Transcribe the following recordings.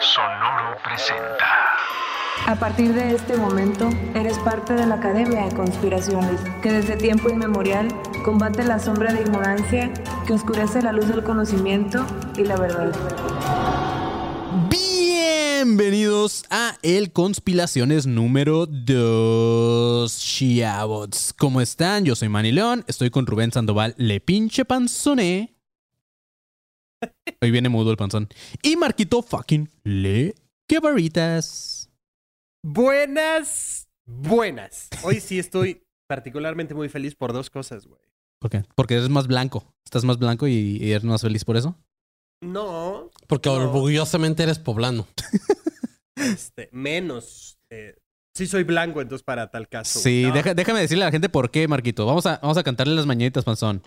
Sonoro presenta. A partir de este momento, eres parte de la Academia de Conspiraciones, que desde tiempo inmemorial combate la sombra de ignorancia que oscurece la luz del conocimiento y la verdad. Bienvenidos a El Conspiraciones número 2, Chiabots. ¿Cómo están? Yo soy Manny León, estoy con Rubén Sandoval, le pinche panzoné. Hoy viene mudo el panzón. Y Marquito fucking le que barritas. Buenas, buenas. Hoy sí estoy particularmente muy feliz por dos cosas, güey. ¿Por qué? Porque eres más blanco. Estás más blanco y, y eres más feliz por eso. No, Porque No. orgullosamente eres poblano. este, menos. eh, sí soy blanco, entonces para tal caso. Sí, No, deja- déjame decirle a la gente por qué, Marquito. Vamos a, vamos a cantarle las mañanitas, panzón.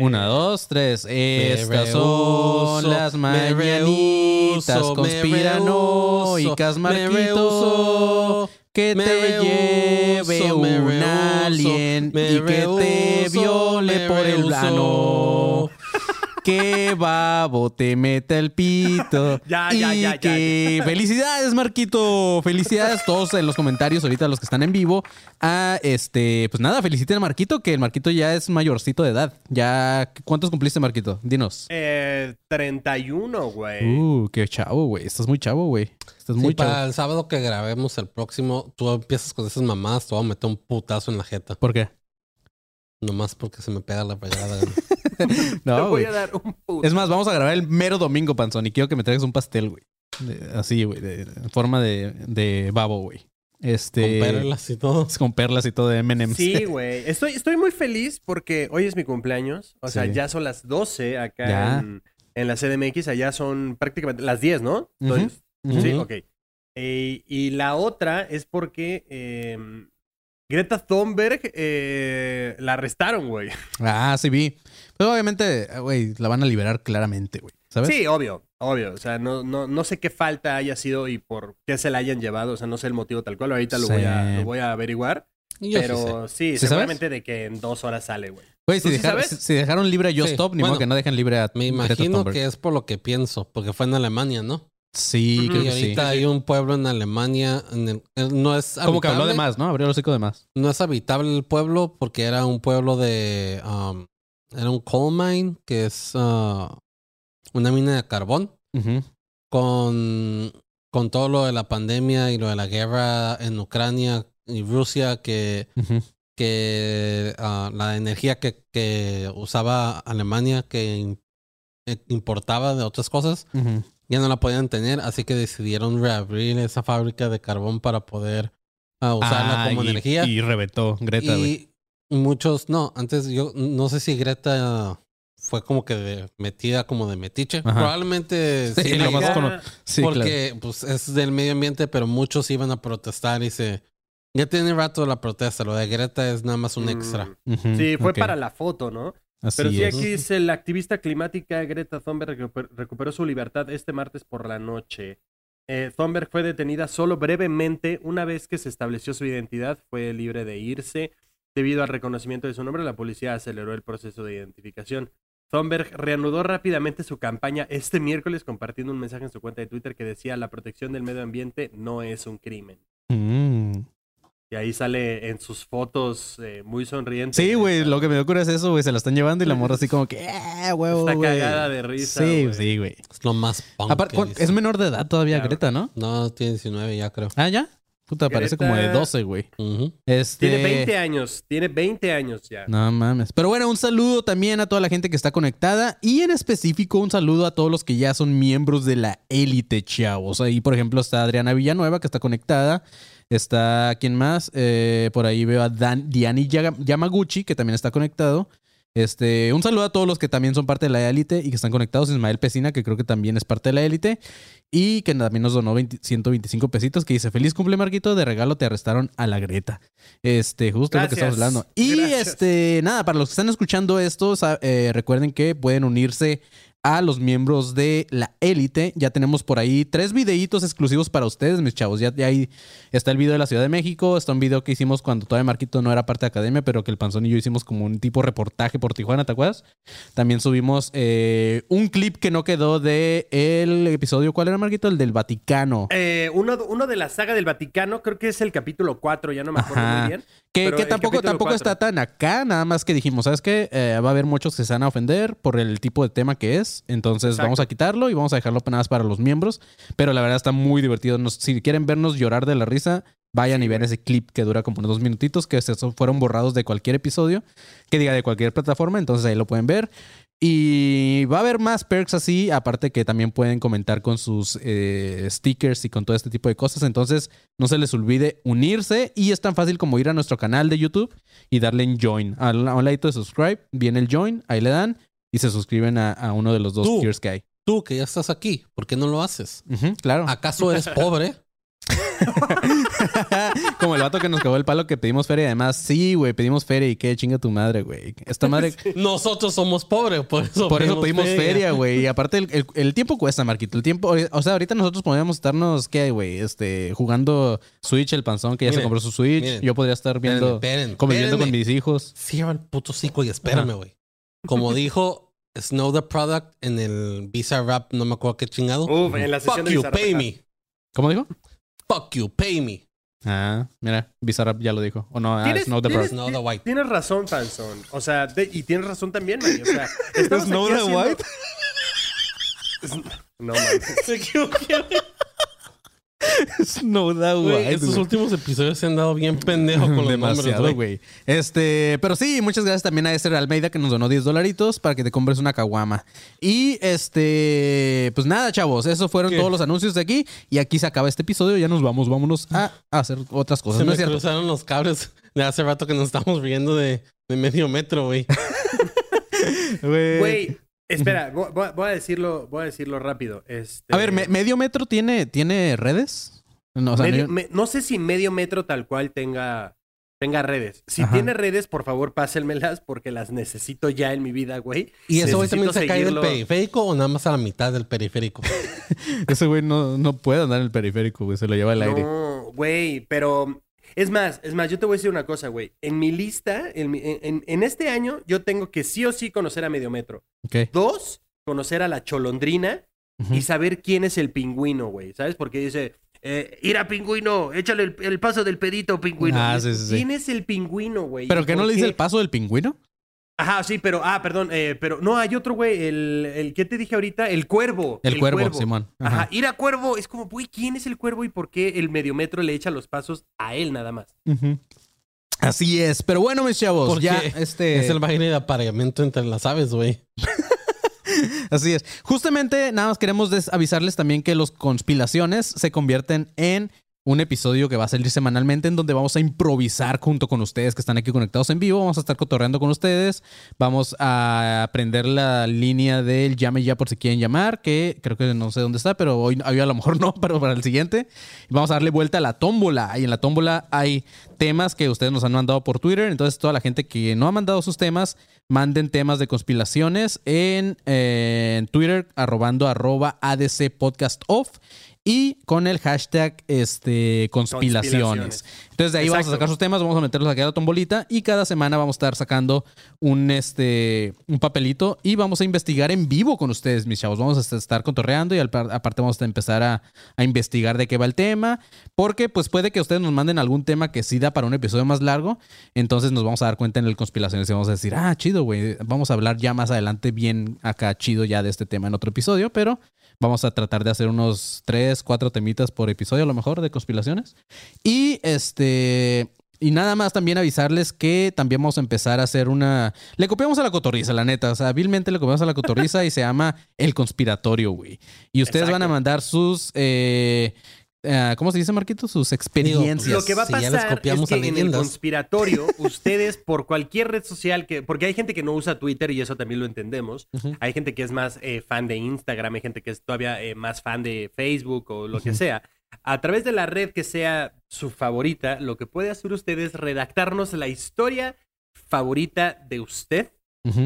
Una, dos, tres. Estas rehuso, son las mañanitas rehuso, me conspiranoicas, Marquito. Que me te lleve un alien y que te viole por el rehuso. Que babo te meta el pito. Ya, y ya, ya, ya, que felicidades, Marquito. Felicidades todos en los comentarios ahorita los que están en vivo. Ah, este, pues nada, feliciten a Marquito, que el Marquito ya es mayorcito de edad. Ya, ¿cuántos cumpliste, Marquito? Dinos. Eh, 31, güey. Uh, qué chavo, güey. Estás muy chavo, güey. Estás Sí, muy para chavo. el sábado que grabemos el próximo, tú empiezas con esas mamadas, te voy a meter un putazo en la jeta. ¿Por qué? Nomás porque se me pega la pegada. Te No, voy güey. a dar un puto. Es más, vamos a grabar el mero domingo, Panzón, y quiero que me traigas un pastel, güey. Así, güey, de, en forma de, de babo, güey. Este. Con perlas y todo. Con perlas y todo de M&M's. Sí, güey. Estoy, estoy muy feliz porque hoy es mi cumpleaños. O sea, Sí. ya son las 12 acá en, en la CDMX. Allá son prácticamente las 10, ¿no? Sí, ok. Eh, y la otra es porque eh, Greta Thunberg eh, la arrestaron, güey. Ah, sí vi. Pero obviamente, güey, la van a liberar claramente, güey. ¿Sabes? Sí, obvio, obvio. O sea, no, no, no sé qué falta haya sido y por qué se la hayan llevado. O sea, no sé el motivo tal cual. Ahorita lo, Sí. voy, a, lo voy a averiguar. Y yo sí pero sí, ¿Sí sabes? seguramente de que en dos horas sale, güey. Güey, si, ¿Tú sí dejaron- sabes? si- si dejaron libre a Just Sí, Stop, ni modo que no dejen libre a Me imagino que es por lo que pienso, porque fue en Alemania, ¿no? Sí, creo Y que sí. ahorita hay un pueblo en Alemania, en el- no es Como que habló de habitable, más, ¿no? Abrió el hocico de más. No es habitable el pueblo porque era un pueblo de... um, era un coal mine, que es uh, una mina de carbón. Con, con todo lo de la pandemia y lo de la guerra en Ucrania y Rusia, que, Ujú. que ah, la energía que, que usaba Alemania, que eh, importaba de otras cosas, ya no la podían tener, así que decidieron reabrir esa fábrica de carbón para poder ah, usarla Ah, como y- energía. Y reventó Greta, y muchos, no, antes yo no sé si Greta fue como que de- metida como de metiche. Ajá. Probablemente Sí, sí, lo la más claro. porque pues es del medio ambiente, pero muchos iban a protestar y se ya tiene rato la protesta. Lo de Greta es nada más un Mm, extra. Ujú, Sí, fue para la foto, ¿no? Así Pero sí, es. aquí dice la activista climática Greta Thunberg recuper- recuperó su libertad este martes por la noche. Eh, Thunberg fue detenida solo brevemente. Una vez que se estableció su identidad, fue libre de irse. Debido al reconocimiento de su nombre, la policía aceleró el proceso de identificación. Thunberg reanudó rápidamente su campaña este miércoles compartiendo un mensaje en su cuenta de Twitter que decía la protección del medio ambiente no es un crimen. Mm. Y ahí sale en sus fotos eh, muy sonriente. Sí, güey, lo que me ocurre es eso, güey. Se la están llevando y la morra así como que, ¡eh, huevo, Está güey! cagada de risa, Sí, güey. sí, güey. Es lo más punk. Aparte, que ¿cuán- dice. es menor de edad todavía Greta, ¿no? No, tiene 19 ya creo. Ah, ¿ya? Puta, parece como de Greta- 12, güey. Este... Tiene 20 años, tiene 20 años ya. No mames. Pero bueno, un saludo también a toda la gente que está conectada y en específico un saludo a todos los que ya son miembros de la élite, chavos. Ahí, por ejemplo, está Adriana Villanueva que está conectada. Está, ¿quién más? Eh, por ahí veo a Dan, Diani Yamaguchi que también está conectado. Este, un saludo a todos los que también son parte de la élite y que están conectados. Ismael Pesina, que creo que también es parte de la élite. Y que también nos donó 20 125 pesitos. Que dice: Feliz cumple, Marquito. De regalo te arrestaron a la Greta. Este, justo lo que Gracias. estamos hablando. Y Gracias. este, nada, para los que están escuchando esto, eh, recuerden que pueden unirse a los miembros de la élite. Ya tenemos por ahí tres videitos exclusivos para ustedes, mis chavos. Ya, ya ahí está el video de la Ciudad de México, está un video que hicimos cuando todavía Marquito no era parte de academia, pero que el Panzón y yo hicimos como un tipo reportaje por Tijuana, ¿te acuerdas? También subimos eh, un clip que no quedó de el episodio, ¿cuál era Marquito? El del Vaticano. Eh, uno, uno de la saga del Vaticano, creo que es el capítulo 4, ya no me acuerdo Ajá. muy bien. Que, tampoco, tampoco está tan acá, nada más que dijimos, ¿sabes qué? Eh, va a haber muchos que se van a ofender por el tipo de tema que es, entonces Exacto. vamos a quitarlo y vamos a dejarlo nada más para los miembros, pero la verdad está muy divertido. Nos- si quieren vernos llorar de la risa, vayan y vean ese clip que dura como unos dos minutitos, que se- fueron borrados de cualquier episodio, que diga de cualquier plataforma, entonces ahí lo pueden ver. Y va a haber más perks así, aparte que también pueden comentar con sus eh, stickers y con todo este tipo de cosas. Entonces, no se les olvide unirse y es tan fácil como ir a nuestro canal de YouTube y darle en join. Al, a un ladito de subscribe, viene el join, ahí le dan y se suscriben a, a uno de los dos Tú. tiers que hay. Tú que ya estás aquí, ¿por qué no lo haces? Claro. ¿Acaso eres pobre? como el vato que nos cagó el palo que pedimos feria. Además, sí, güey, pedimos feria y qué chinga tu madre, güey. Esta madre. Nosotros somos pobres, por eso Por eso pedimos feria, güey. Y aparte, el, el- el tiempo cuesta, Marquito. El tiempo, o sea, ahorita nosotros podríamos estarnos, ¿qué, güey? Este, jugando Switch, el panzón que ya se compró su Switch. miren. Yo podría estar viendo, conviviendo con espérenme. mis hijos. Cierra el puto cico y espérame, güey. Como dijo Snow the Product en el Visa Rap, no me acuerdo qué chingado. Uf, en la sesión Fuck de you, Bizarrap. pay me. ¿Cómo dijo? Fuck you, pay me. Ah, mira, Bizarrap ya lo dijo. O no, ah, ¿Tienes- Snow the tienes- Bro. Snow the White. Tienes razón, Panzón. O sea, de- y tienes razón también, Manny. O sea, estamos Snow aquí the haciendo- White. No. Me equivoqué. Snow the Güey, estos últimos episodios se han dado bien pendejos con los Demasiado, güey. Este, pero sí, muchas gracias también a Esther Almeida que nos donó 10 dolaritos para que te compres una caguama. Y este, pues nada, chavos, esos fueron ¿Qué? todos los anuncios de aquí. Y aquí se acaba este episodio. Ya nos vamos, vámonos a hacer otras cosas. Se ¿No me es cierto? cruzaron los cables de hace rato que nos estamos riendo de, de medio metro, güey. Güey, espera, voy, voy- voy a decirlo, voy a decirlo rápido. Este, A ver, ¿me- ¿medio metro tiene, tiene redes? No, o sea, medio- no- me- no sé si medio metro tal cual tenga, tenga redes. Si Ajá. tiene redes, por favor, pásenmelas porque las necesito ya en mi vida, güey. ¿Y eso güey Necesito también se cae del periférico o nada más a la mitad del periférico? ese güey no, no puede andar en el periférico, güey. Se lo lleva al aire. No, güey, pero es más, es más, yo te voy a decir una cosa, güey. En mi lista, en, mi- en- este año, yo tengo que sí o sí conocer a Medio Metro. Ok. Dos, conocer a la Cholondrina y saber quién es el pingüino, güey. ¿Sabes? Porque dice, eh, ir a pingüino, échale el, el paso del pedito, pingüino. Ah, sí, sí, sí. ¿Quién es el pingüino, güey? ¿Pero ¿Y qué no le dice el paso del pingüino? Ajá, sí, pero, ah, perdón, eh, pero no, hay otro, güey, el, el que te dije ahorita, el cuervo. El, cuervo, Simón. Ajá. Ajá. ir a cuervo es como, güey, ¿quién es el cuervo y por qué el mediometro le echa los pasos a él nada más? Ujú. Así es. Pero bueno, mis chavos, Porque ya este. Es el baile de apareamiento entre las aves, güey. Así es. Justamente, nada más queremos avisarles también que los conspiraciones se convierten en un episodio que va a salir semanalmente en donde vamos a improvisar junto con ustedes que están aquí conectados en vivo. Vamos a estar cotorreando con ustedes. Vamos a aprender la línea del llame ya por si quieren llamar, que creo que no sé dónde está, pero hoy, a lo mejor no, pero para el siguiente. Vamos a darle vuelta a la tómbola. Y en la tómbola hay temas que ustedes nos han mandado por Twitter. Entonces, toda la gente que no ha mandado sus temas, manden temas de conspiraciones en, eh, en Twitter, arrobando arroba ADC Podcast Off y con el hashtag este, conspiraciones. Entonces de ahí vamos a sacar sus temas, vamos a meterlos aquí a la tombolita y cada semana vamos a estar sacando un, este, un papelito y vamos a investigar en vivo con ustedes, mis chavos. Vamos a estar cotorreando y al aparte vamos a empezar a, a investigar de qué va el tema, porque pues puede que ustedes nos manden algún tema que sí da para un episodio más largo, entonces nos vamos a dar cuenta en el conspiraciones y vamos a decir, ah, chido, güey, vamos a hablar ya más adelante bien acá chido ya de este tema en otro episodio, pero vamos a tratar de hacer unos tres, cuatro temitas por episodio a lo mejor de conspiraciones. Y este. Y nada más también avisarles que también vamos a empezar a hacer una. Le copiamos a la cotorriza, la neta. O sea, hábilmente le copiamos a la cotorriza y se llama El Conspiratorio, güey. Y ustedes van a mandar sus. eh, eh, ¿Cómo se dice, Marquito? Sus experiencias. Lo que va a Si pasar es que en el conspiratorio, ustedes por cualquier red social que, porque hay gente que no usa Twitter y eso también lo entendemos. Hay gente que es más eh, fan de Instagram, hay gente que es todavía eh, más fan de Facebook o lo que sea. A través de la red que sea su favorita, lo que puede hacer usted es redactarnos la historia favorita de usted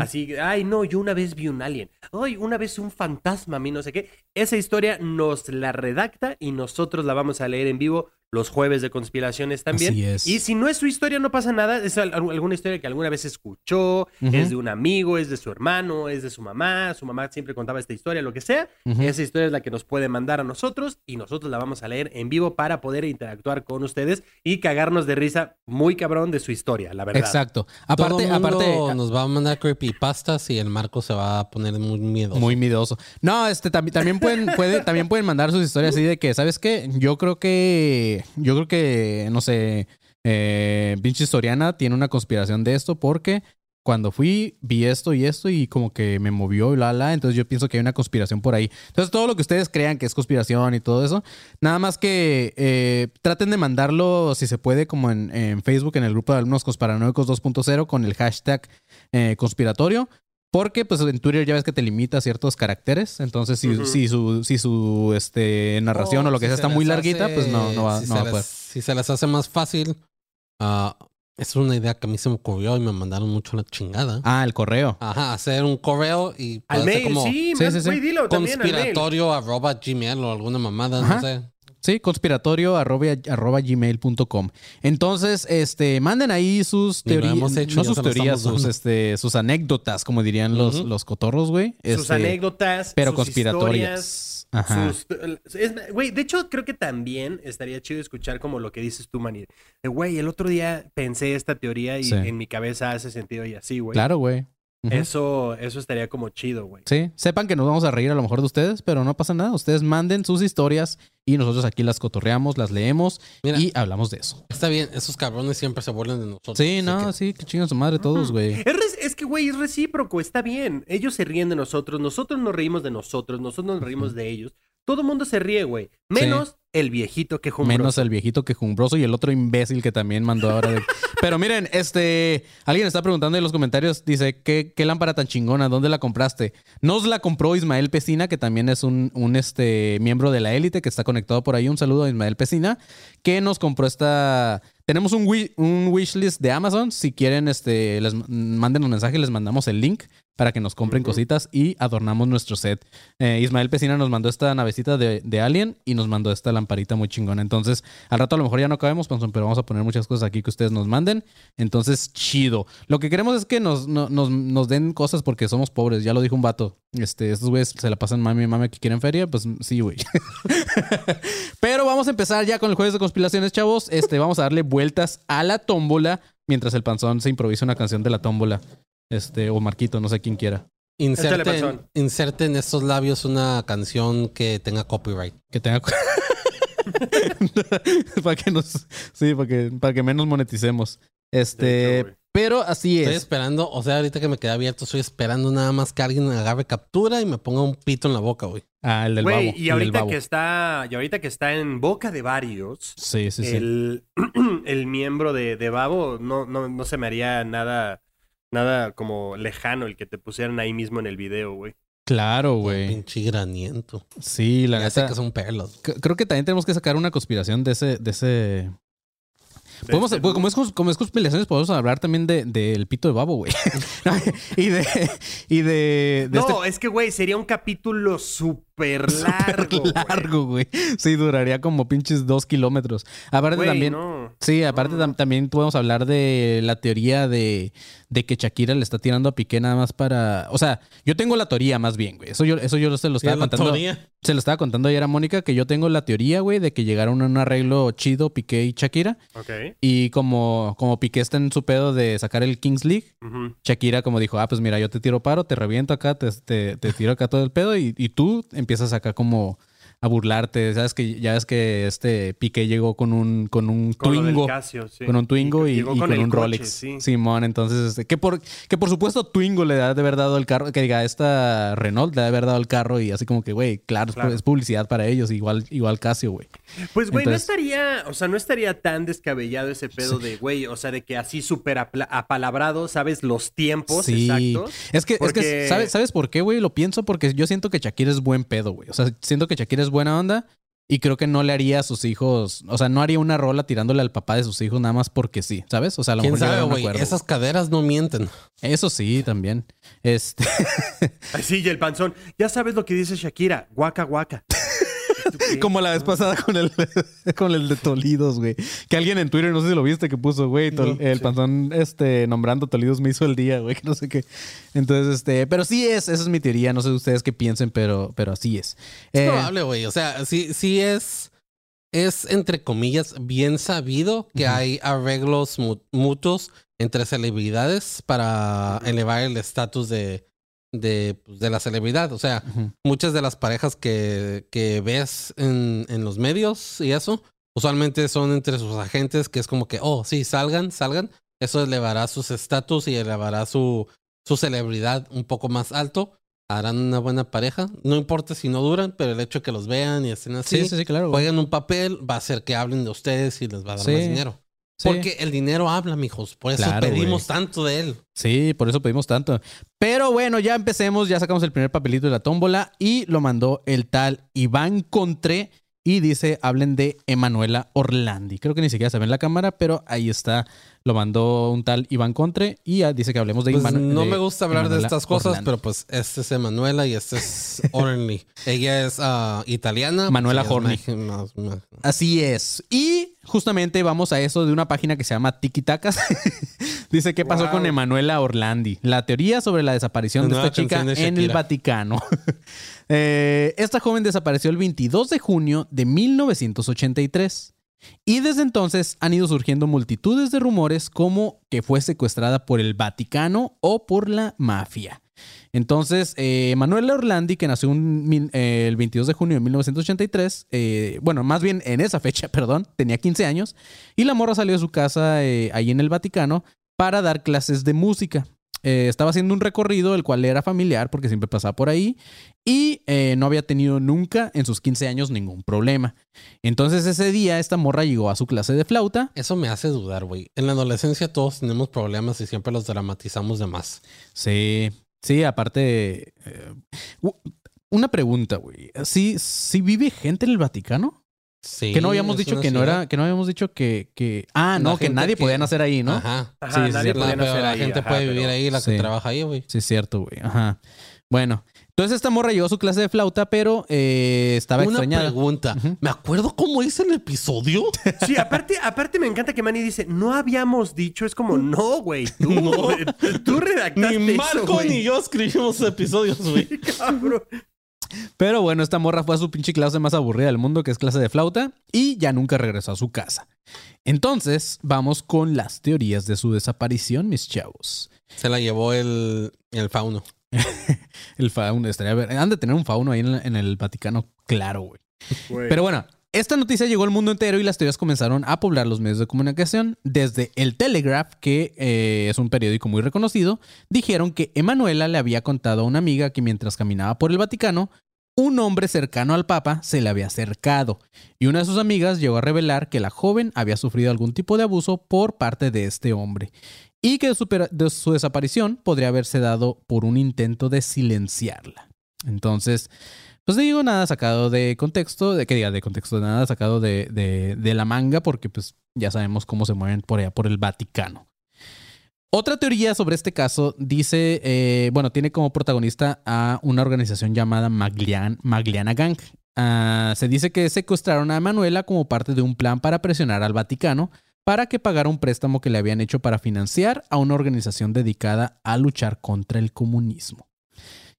Así, ay, no, yo una vez vi un alien. Ay, una vez un fantasma, a mí no sé qué. Esa historia nos la redacta y nosotros la vamos a leer en vivo los jueves de conspiraciones también. Así es. Y si no es su historia, no pasa nada. Es al- alguna historia que alguna vez escuchó, es de un amigo, es de su hermano, es de su mamá. Su mamá siempre contaba esta historia, lo que sea. Esa historia es la que nos puede mandar a nosotros y nosotros la vamos a leer en vivo para poder interactuar con ustedes y cagarnos de risa muy cabrón de su historia, la verdad. Exacto. Todo Aparte, mundo aparte, nos va a mandar creepypastas y el Marco se va a poner muy miedoso. Muy miedoso. No, este también, también pueden, puede, también pueden mandar sus historias así de que, ¿sabes qué? Yo creo que, yo creo que, no sé, eh, Soriana tiene una conspiración de esto porque cuando fui vi esto y esto y como que me movió y la la, entonces yo pienso que hay una conspiración por ahí. Entonces todo lo que ustedes crean que es conspiración y todo eso, nada más que eh, traten de mandarlo si se puede como en, en Facebook en el grupo de alumnos conspiranoicos 2.0 con el hashtag eh, conspiratorio. Porque pues en Twitter ya ves que te limita a ciertos caracteres. Entonces, si, Ujú. si su, si su este, narración o, lo que si sea se está muy larguita, hace- pues no, no va, si no se va a poder. Si se les hace más fácil, ah, es una idea que a mí se me ocurrió y me mandaron mucho la chingada. Ah, el correo. Ajá, hacer un correo y Al mail, como sí, Sí, man, sí, sí. güey, dilo también al mail. conspiratorio arroba gmail o alguna mamada, Ajá. no sé. Sí, conspiratorio arroba, arroba gmail.com. Entonces, este, manden ahí sus teorías, no sus teorías, sus, este, sus anécdotas, como dirían los, los cotorros, güey. Sus Este, anécdotas, Pero sus conspiratorias. Ajá. sus- es- Güey, de hecho, creo que también estaría chido escuchar como lo que dices tú, Manir. De, Güey, el otro día pensé esta teoría y Sí. en mi cabeza hace sentido y así, güey. Claro, güey. Eso, eso estaría como chido, güey. Sí, sepan que nos vamos a reír a lo mejor de ustedes, pero no pasa nada. Ustedes manden sus historias y nosotros aquí las cotorreamos, las leemos Mira. y hablamos de eso. Está bien, esos cabrones siempre se burlan de nosotros. Sí, no, que- sí, que chingan su madre todos, güey. Es, es que, güey, es recíproco, está bien. Ellos se ríen de nosotros, nosotros nos reímos de nosotros, nosotros nos reímos de ellos. Todo el mundo se ríe, güey. Menos el viejito que Menos el viejito quejumbroso y el otro imbécil que también mandó ahora. de- Pero miren, este, alguien está preguntando en los comentarios, dice, ¿qué, qué lámpara tan chingona? ¿Dónde la compraste? Nos la compró Ismael Pesina, que también es un, un este, miembro de la élite que está conectado por ahí. Un saludo a Ismael Pesina, que nos compró esta... Tenemos un, wi- un wishlist de Amazon. Si quieren, este, les manden un mensaje, les mandamos el link para que nos compren cositas y adornamos nuestro set. Eh, Ismael Pesina nos mandó esta navecita de, de Alien y nos mandó esta lamparita muy chingona. Entonces, al rato a lo mejor ya no cabemos, Panzón, pero vamos a poner muchas cosas aquí que ustedes nos manden. Entonces, chido. Lo que queremos es que nos, no- nos, nos den cosas porque somos pobres. Ya lo dijo un vato. Este, estos güeyes se la pasan mami y mami que quieren feria. Pues sí, güey. pero vamos a empezar ya con el jueves de conspiraciones, chavos. Este, vamos a darle vueltas a la tómbola mientras el panzón se improvisa una canción de la tómbola. Este, o Marquito, no sé quién quiera. Inserten, inserten en estos labios una canción que tenga copyright. Que tenga. para que nos. Sí, para que, para que menos moneticemos. Este. Pero así Estoy es. esperando, o sea, ahorita que me quedé abierto, estoy esperando nada más que alguien agarre captura y me ponga un pito en la boca, güey. Ah, el del Güey, babo. y el ahorita babo. que está, y ahorita que está en boca de varios, Sí, sí, sí. el, el miembro de, de Babo no, no, no se me haría nada, nada como lejano el que te pusieran ahí mismo en el video, güey. Claro, güey. Pinche graniento. Sí, la ya sé neta. que son perlos. Creo que también tenemos que sacar una conspiración de ese. De ese... De Podemos, este pues, como, es, como es conspiraciones, podemos hablar también de- del pito de babo, güey. y de. Y de. de No, es que, güey, sería un capítulo súper este largo. güey. largo, güey. Sí, duraría como pinches dos kilómetros. Aparte también. no. Sí, aparte tam- también podemos hablar de la teoría de, de que Shakira le está tirando a Piqué nada más para... O sea, yo tengo la teoría más bien, güey. Eso yo, eso yo se lo estaba contando. teoría. Se lo estaba contando ayer a Mónica que yo tengo la teoría, güey, de que llegaron a un arreglo chido Piqué y Shakira. Ok. Y como, como Piqué está en su pedo de sacar el Kings League. Shakira como dijo, ah, pues mira, yo te tiro paro, te reviento acá, te, te, te tiro acá todo el pedo y, y tú empiezas acá como a burlarte. Sabes que ya ves que este Piqué llegó con un, con un Con Twingo. Casio, sí. Con un Twingo y, con, un coche, Rolex. sí. Simón, entonces, este, que por, que por supuesto Twingo le da de haber dado el carro, que diga, esta Renault le da de haber dado el carro y así como que, güey, claro, es pu- Claro. es publicidad para ellos, igual, igual Casio, güey. Pues, güey, no estaría, o sea, no estaría tan descabellado ese pedo de, güey, o sea, de que así súper apalabrado, ¿sabes? Los tiempos Sí. exactos. Es que, es que Porque- ¿sabes, ¿sabes por qué, güey? Lo pienso porque yo siento que Shakira es buen pedo, güey. O sea, siento que Shakira es buena onda Y creo que no le haría a sus hijos, o sea, no haría una rola tirándole al papá de sus hijos nada más porque sí, ¿sabes? O sea, a lo ¿Quién mejor sabe, güey? Esas caderas no mienten. Eso sí, también. Este, Ay, sí, y el panzón. Ya sabes lo que dice Shakira. Guaca, guaca. Como la vez pasada con el, con el de Tolidos, güey. Que alguien en Twitter, no sé si lo viste, que puso, güey, No, el sí. panzón este, nombrando Tolidos me hizo el día, güey, que no sé qué. Entonces, este, pero sí es, esa es mi teoría, no sé ustedes qué piensen, pero, pero así es. Es Eh, probable, güey. O sea, sí, sí es, es entre comillas bien sabido que hay arreglos mu- mutuos entre celebridades para elevar el estatus de, de, pues, de la celebridad. O sea, muchas de las parejas que, que ves en, en los medios y eso, usualmente son entre sus agentes, que es como que, oh, sí, salgan, salgan. Eso elevará sus estatus y elevará su, su celebridad un poco más alto. Harán una buena pareja. No importa si no duran, pero el hecho de que los vean y estén así, Sí, sí, sí, claro. güey. un papel, va a hacer que hablen de ustedes y les va a dar más dinero. Sí. Porque el dinero habla, mijos. Por eso Claro, pedimos tanto de él. Sí, por eso pedimos tanto. Pero bueno, ya empecemos, ya sacamos el primer papelito de la tómbola y lo mandó el tal Iván Contre y dice, hablen de Emanuela Orlandi. Creo que ni siquiera se ve en la cámara, pero ahí está, lo mandó un tal Iván Contre y ah, dice que hablemos de Pues Imanu- no de me gusta hablar de estas cosas, pero pues este es Emanuela y este es Orly. Ella es ah, italiana. Manuela pues, ella Horny. Así es. Y justamente vamos a eso de una página que se llama Tiki Tacas. Dice qué pasó Wow. con Emanuela Orlandi. La teoría sobre la desaparición de esta chica de en el. Vaticano. Eh, esta joven desapareció el 22 de junio de 1983. Y desde entonces han ido surgiendo multitudes de rumores como que fue secuestrada por el Vaticano o por la mafia. Entonces, eh, Manuela Orlandi, que nació eh, el 22 de junio de 1983, eh, bueno, más bien en esa fecha, perdón, tenía 15 años, y la morra salió de su casa ahí en el Vaticano para dar clases de música. Eh, estaba haciendo un recorrido, el cual era familiar porque siempre pasaba por ahí, y eh, no había tenido nunca en sus 15 años ningún problema. Entonces ese día esta morra llegó a su clase de flauta. Eso me hace dudar, güey. En la adolescencia todos tenemos problemas y siempre los dramatizamos de más. Sí, sí, aparte... eh, una pregunta, güey. ¿Sí, ¿Sí vive gente en el Vaticano? Sí. que no habíamos dicho que no era, que no habíamos dicho que, que ah, La no, que gente nadie que- podía nacer ahí, ¿no? Ajá. Ajá, Sí, nadie sí, La, podía pero nacer la ahí, gente ajá, puede pero- vivir ahí, la que Sí. trabaja ahí, güey. Sí, es cierto, güey. Ajá. Bueno, entonces esta morra llegó a su clase de flauta, pero eh, estaba Una extrañada. pregunta. ¿Me acuerdo cómo hice el episodio? Sí, aparte, aparte me encanta que Manny dice, no habíamos dicho, es como, no, güey, tú, güey, tú redactaste ni Marco ni yo escribimos episodios, güey. Cabrón. Pero bueno, esta morra fue a su pinche clase más aburrida del mundo, que es clase de flauta, y ya nunca regresó a su casa. Entonces, vamos con las teorías de su desaparición, mis chavos. Se la llevó el, el fauno. El fauno, estaría ver. Han de tener un fauno ahí en, en el Vaticano, claro, güey. Güey. Pero bueno, esta noticia llegó al mundo entero y las teorías comenzaron a poblar los medios de comunicación. Desde el Telegraph, que eh, es un periódico muy reconocido, dijeron que Emanuela le había contado a una amiga que mientras caminaba por el Vaticano, un hombre cercano al Papa se le había acercado y una de sus amigas llegó a revelar que la joven había sufrido algún tipo de abuso por parte de este hombre y que de su desaparición podría haberse dado por un intento de silenciarla. Entonces, pues digo, nada sacado de contexto, de que diga de contexto, nada sacado de, de- de la manga, porque pues ya sabemos cómo se mueven por allá, por el Vaticano. Otra teoría sobre este caso dice, eh, bueno, tiene como protagonista a una organización llamada Maglian- Magliana Gang. Ah, se dice que secuestraron a Manuela como parte de un plan para presionar al Vaticano para que pagara un préstamo que le habían hecho para financiar a una organización dedicada a luchar contra el comunismo.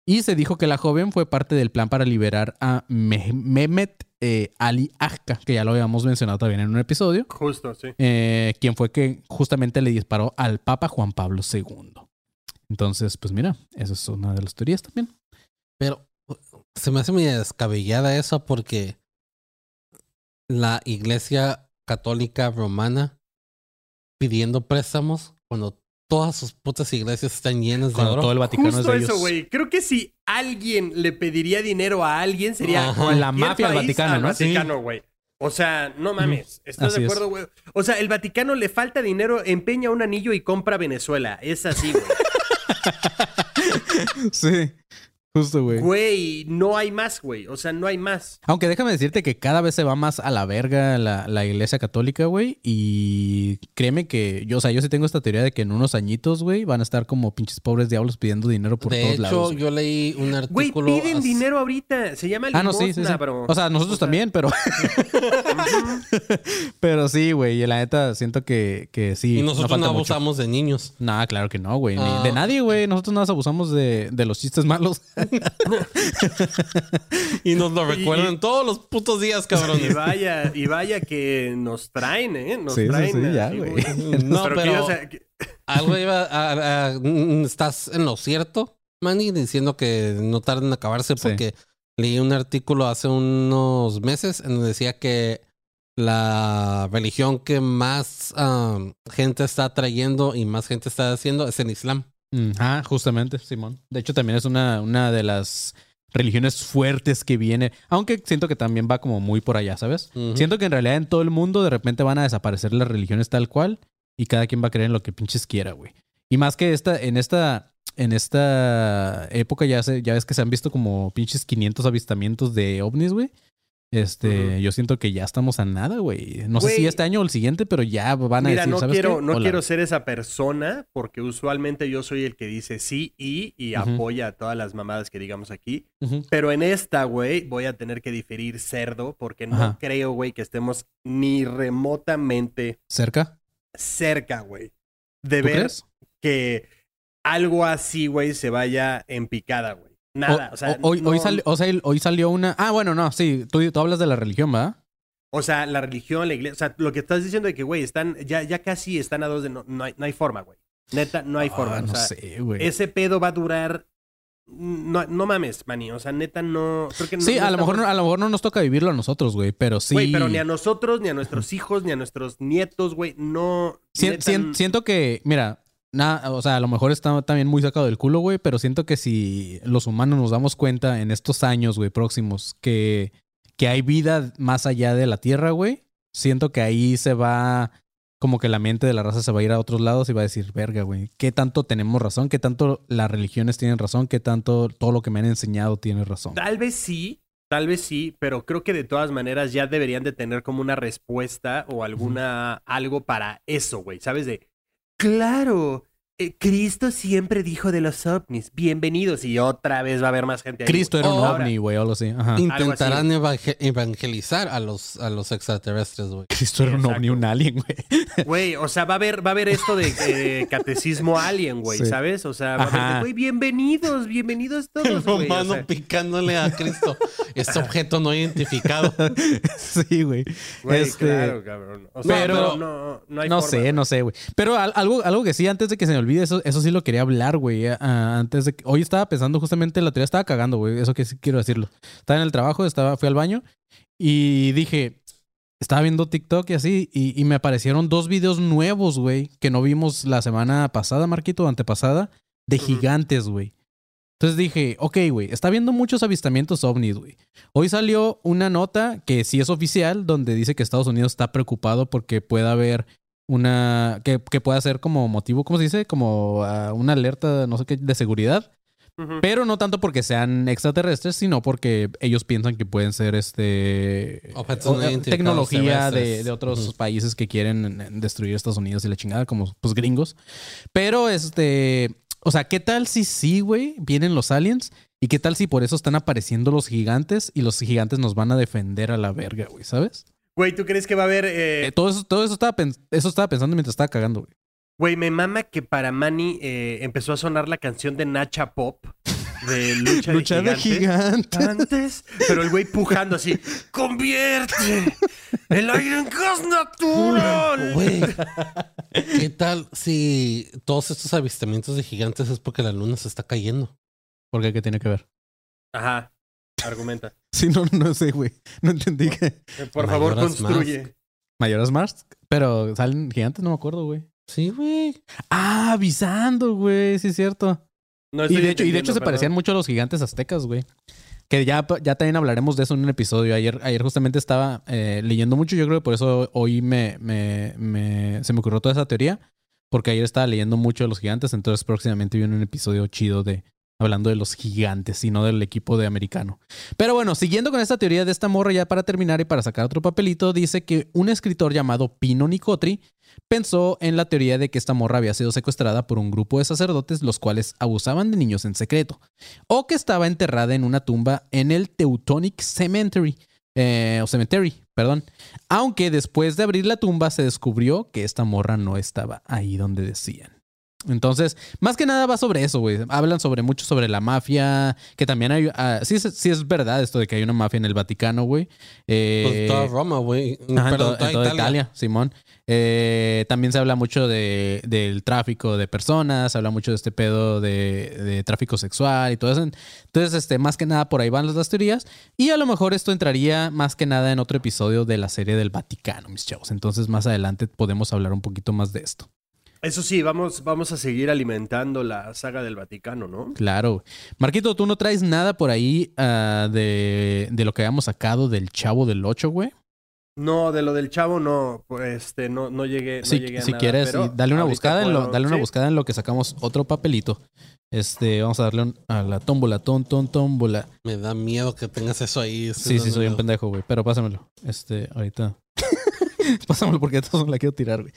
Y se dijo que la joven fue parte del plan para liberar a Me- Mehmet eh, Ali Agca, que ya lo habíamos mencionado también en un episodio, Justo, sí. eh, quien fue que justamente le disparó al Papa Juan Pablo II. Entonces, pues mira, esa es una de las teorías también. Pero se me hace muy descabellada eso porque la iglesia católica romana pidiendo préstamos cuando todas sus putas iglesias están llenas de Cuando oro. todo el Vaticano Justo es de eso, güey. Creo que si alguien le pediría dinero a alguien, sería Ajá. La mafia país Vaticano, ¿no? Vaticano, güey. O sea, no mames. ¿Estás Así de acuerdo, güey? O sea, el Vaticano le falta dinero, empeña un anillo y compra Venezuela. Es así, güey. Sí. Justo, güey. Güey, no hay más, güey. O sea, no hay más. Aunque déjame decirte que cada vez se va más a la verga la, la iglesia católica, güey. Y créeme que yo, o sea, yo sí tengo esta teoría de que en unos añitos, güey, van a estar como pinches pobres diablos pidiendo dinero por de todos hecho, lados. güey. yo leí un Güey, artículo. piden hace- dinero ahorita. Se llama Ah, limosna, no, sí, sí, sí. bro. O sea, nosotros O sea, también, pero. pero sí, güey. Y la neta, siento que, que sí. Y nosotros no mucho. abusamos de niños. Nah, claro que no, güey. Ah. De nadie, güey. Nosotros nada más abusamos de, de los chistes malos. Y nos lo recuerdan todos los putos días, Y cabrones. vaya, y vaya que nos traen, ¿eh? Nos Sí, traen. sí, ya, güey. No, pero, pero que, o sea, que- algo iba a, a- mm, Estás en lo cierto, Manny, diciendo que no tarda en acabarse Sí. porque leí un artículo hace unos meses en donde decía que la religión que más um, gente está atrayendo y más gente está haciendo es el Islam. Ah, justamente, Simón. De hecho, también es una, una de las religiones fuertes que viene. Aunque siento que también va como muy por allá, ¿sabes? Siento que en realidad en todo el mundo de repente van a desaparecer las religiones tal cual y cada quien va a creer en lo que pinches quiera, güey. Y más que esta, en esta, en esta época ya, se, ya ves que se han visto como pinches 500 avistamientos de ovnis, güey. Este, yo siento que ya estamos a nada, güey. No sé si este año o el siguiente, pero ya van a Mira, decir, no ¿sabes quiero, qué? no Hola. quiero ser esa persona porque usualmente yo soy el que dice sí y, y apoya a todas las mamadas que digamos aquí. Pero en esta, güey, voy a tener que diferir cerdo porque no Ajá. creo, güey, que estemos ni remotamente ¿Cerca? cerca, güey, de ¿Tú ver crees? que algo así, güey, se vaya en picada, güey. Nada, o, sea, hoy, no- hoy, sali- o sea, el- hoy salió una. Ah, bueno, no, sí. Tú, tú hablas de la religión, ¿verdad? o sea, la religión, la iglesia, o sea, lo que estás diciendo de que, güey, están, ya, ya casi están a dos de, no, no hay, no hay forma, güey. Neta, no hay Ah, forma. o no sea, sé, güey. ese pedo va a durar. No, no mames, Manny. O sea, neta, no. Creo que no- Sí, no a lo, mejor, a lo mejor no nos toca vivirlo a nosotros, güey, pero sí. Güey, pero ni a nosotros, ni a nuestros hijos, ni a nuestros nietos, güey. No. Neta, siento que, mira, na- o sea, a lo mejor está también muy sacado del culo, güey, pero siento que si los humanos nos damos cuenta en estos años, güey, próximos, que, que hay vida más allá de la Tierra, güey, siento que ahí se va, como que la mente de la raza se va a ir a otros lados y va a decir, verga, güey, ¿qué tanto tenemos razón? ¿Qué tanto las religiones tienen razón? ¿Qué tanto todo lo que me han enseñado tiene razón? Tal vez sí, tal vez sí, pero creo que de todas maneras ya deberían de tener como una respuesta o alguna algo para eso, güey. ¿Sabes? De. Claro. eh, Cristo siempre dijo de los ovnis, bienvenidos. Y otra vez va a haber más gente ahí. Cristo era un Ahora, ovni, güey, o algo así. Ajá. Intentarán evangel- evangelizar a los, a los extraterrestres, güey. Cristo era un ovni, un alien, güey. Güey, o sea, va a haber, va a haber esto de eh, catecismo alien, güey, Sí. ¿sabes? O sea, va a haber güey, bienvenidos, bienvenidos El todos, o romano sea, picándole a Cristo. Este objeto no identificado. sí, güey. Este, claro, cabrón. O sea, pero- pero no, no hay no forma, sé, güey. no sé, güey. Pero al- algo, algo que sí, antes de que se me olvide, eso, eso sí lo quería hablar, güey. ah, antes de que. Hoy estaba pensando justamente la teoría, estaba cagando, güey. Eso que sí quiero decirlo. Estaba en el trabajo, estaba, fui al baño y dije. Estaba viendo TikTok y así, y, y me aparecieron dos videos nuevos, güey, que no vimos la semana pasada, Marquito, o antepasada, de gigantes, güey. Entonces dije, ok, güey, está viendo muchos avistamientos ovnis, güey. Hoy salió una nota que sí es oficial, donde dice que Estados Unidos está preocupado porque pueda haber una. que, que pueda ser como motivo, ¿cómo se dice? Como ah, una alerta, no sé qué, de seguridad. Pero no tanto porque sean extraterrestres, sino porque ellos piensan que pueden ser este. Objetos eh, tecnología de, otros países que quieren eh, destruir Estados Unidos y la chingada, como pues gringos. Pero este. O sea, ¿qué tal si sí, güey? Vienen los aliens. ¿Y qué tal si por eso están apareciendo los gigantes y los gigantes nos van a defender a la verga, güey? ¿Sabes? Güey, ¿tú crees que va a haber... eh, Eh, todo eso, todo eso estaba, eso estaba pensando mientras estaba cagando, güey. Güey, me mama que para Manny eh, empezó a sonar la canción de Nacha Pop de Lucha, Lucha de de Gigantes. gigantes. Antes, pero el güey pujando así, convierte el aire en gas natural. Güey, ¿qué tal si todos estos avistamientos de gigantes es porque la luna se está cayendo? ¿Por qué? ¿Qué tiene que ver? Ajá, argumenta. Sí, no, no sé, güey. No entendí que. Por favor, construye. Mayoras Mars. Pero salen gigantes, no me acuerdo, güey. Sí, güey. Ah, avisando, güey. Sí, es cierto. No Y de hecho, y de hecho se parecían mucho a los gigantes aztecas, güey. Que ya, ya también hablaremos de eso en un episodio. Ayer, ayer justamente estaba eh, leyendo mucho. Yo creo que por eso hoy me, me, me- se me ocurrió toda esa teoría. Porque ayer estaba leyendo mucho de los gigantes. Entonces próximamente viene un episodio chido de, Hablando de los gigantes y no del equipo de americano. Pero bueno, siguiendo con esta teoría de esta morra, ya para terminar y para sacar otro papelito, dice que un escritor llamado Pino Nicotri pensó en la teoría de que esta morra había sido secuestrada por un grupo de sacerdotes los cuales abusaban de niños en secreto, o que estaba enterrada en una tumba en el Teutonic Cemetery, eh, o Cemetery, perdón. Aunque después de abrir la tumba se descubrió que esta morra no estaba ahí donde decían. Entonces, más que nada va sobre eso, güey. Hablan sobre mucho sobre la mafia, que también hay... ah, sí, es- sí es verdad esto de que hay una mafia en el Vaticano, güey. Eh, Pues toda Roma, güey. En, Perdón, toda en toda Italia. Italia, Simón. Eh, también se habla mucho de, del tráfico de personas, se habla mucho de este pedo de, de tráfico sexual y todo eso. Entonces, este, más que nada por ahí van las, las teorías. Y a lo mejor esto entraría más que nada en otro episodio de la serie del Vaticano, mis chavos. Entonces, más adelante podemos hablar un poquito más de esto. Eso sí, vamos, vamos a seguir alimentando la saga del Vaticano, ¿no? Claro. Marquito, ¿tú no traes nada por ahí ah, de, de lo que habíamos sacado del Chavo del 8, güey? No, de lo del chavo no, pues este, no, no llegué, no si, llegué a si nada, quieres, pero dale una buscada en lo, dale una ¿sí? buscada en lo que sacamos otro papelito. Este, vamos a darle un- a la tómbola, ton, ton, tómbola. Me da miedo que tengas eso ahí. Sí, sí, soy un pendejo, güey. Pero pásamelo. Este, ahorita. pásamelo porque todos la quiero tirar, güey.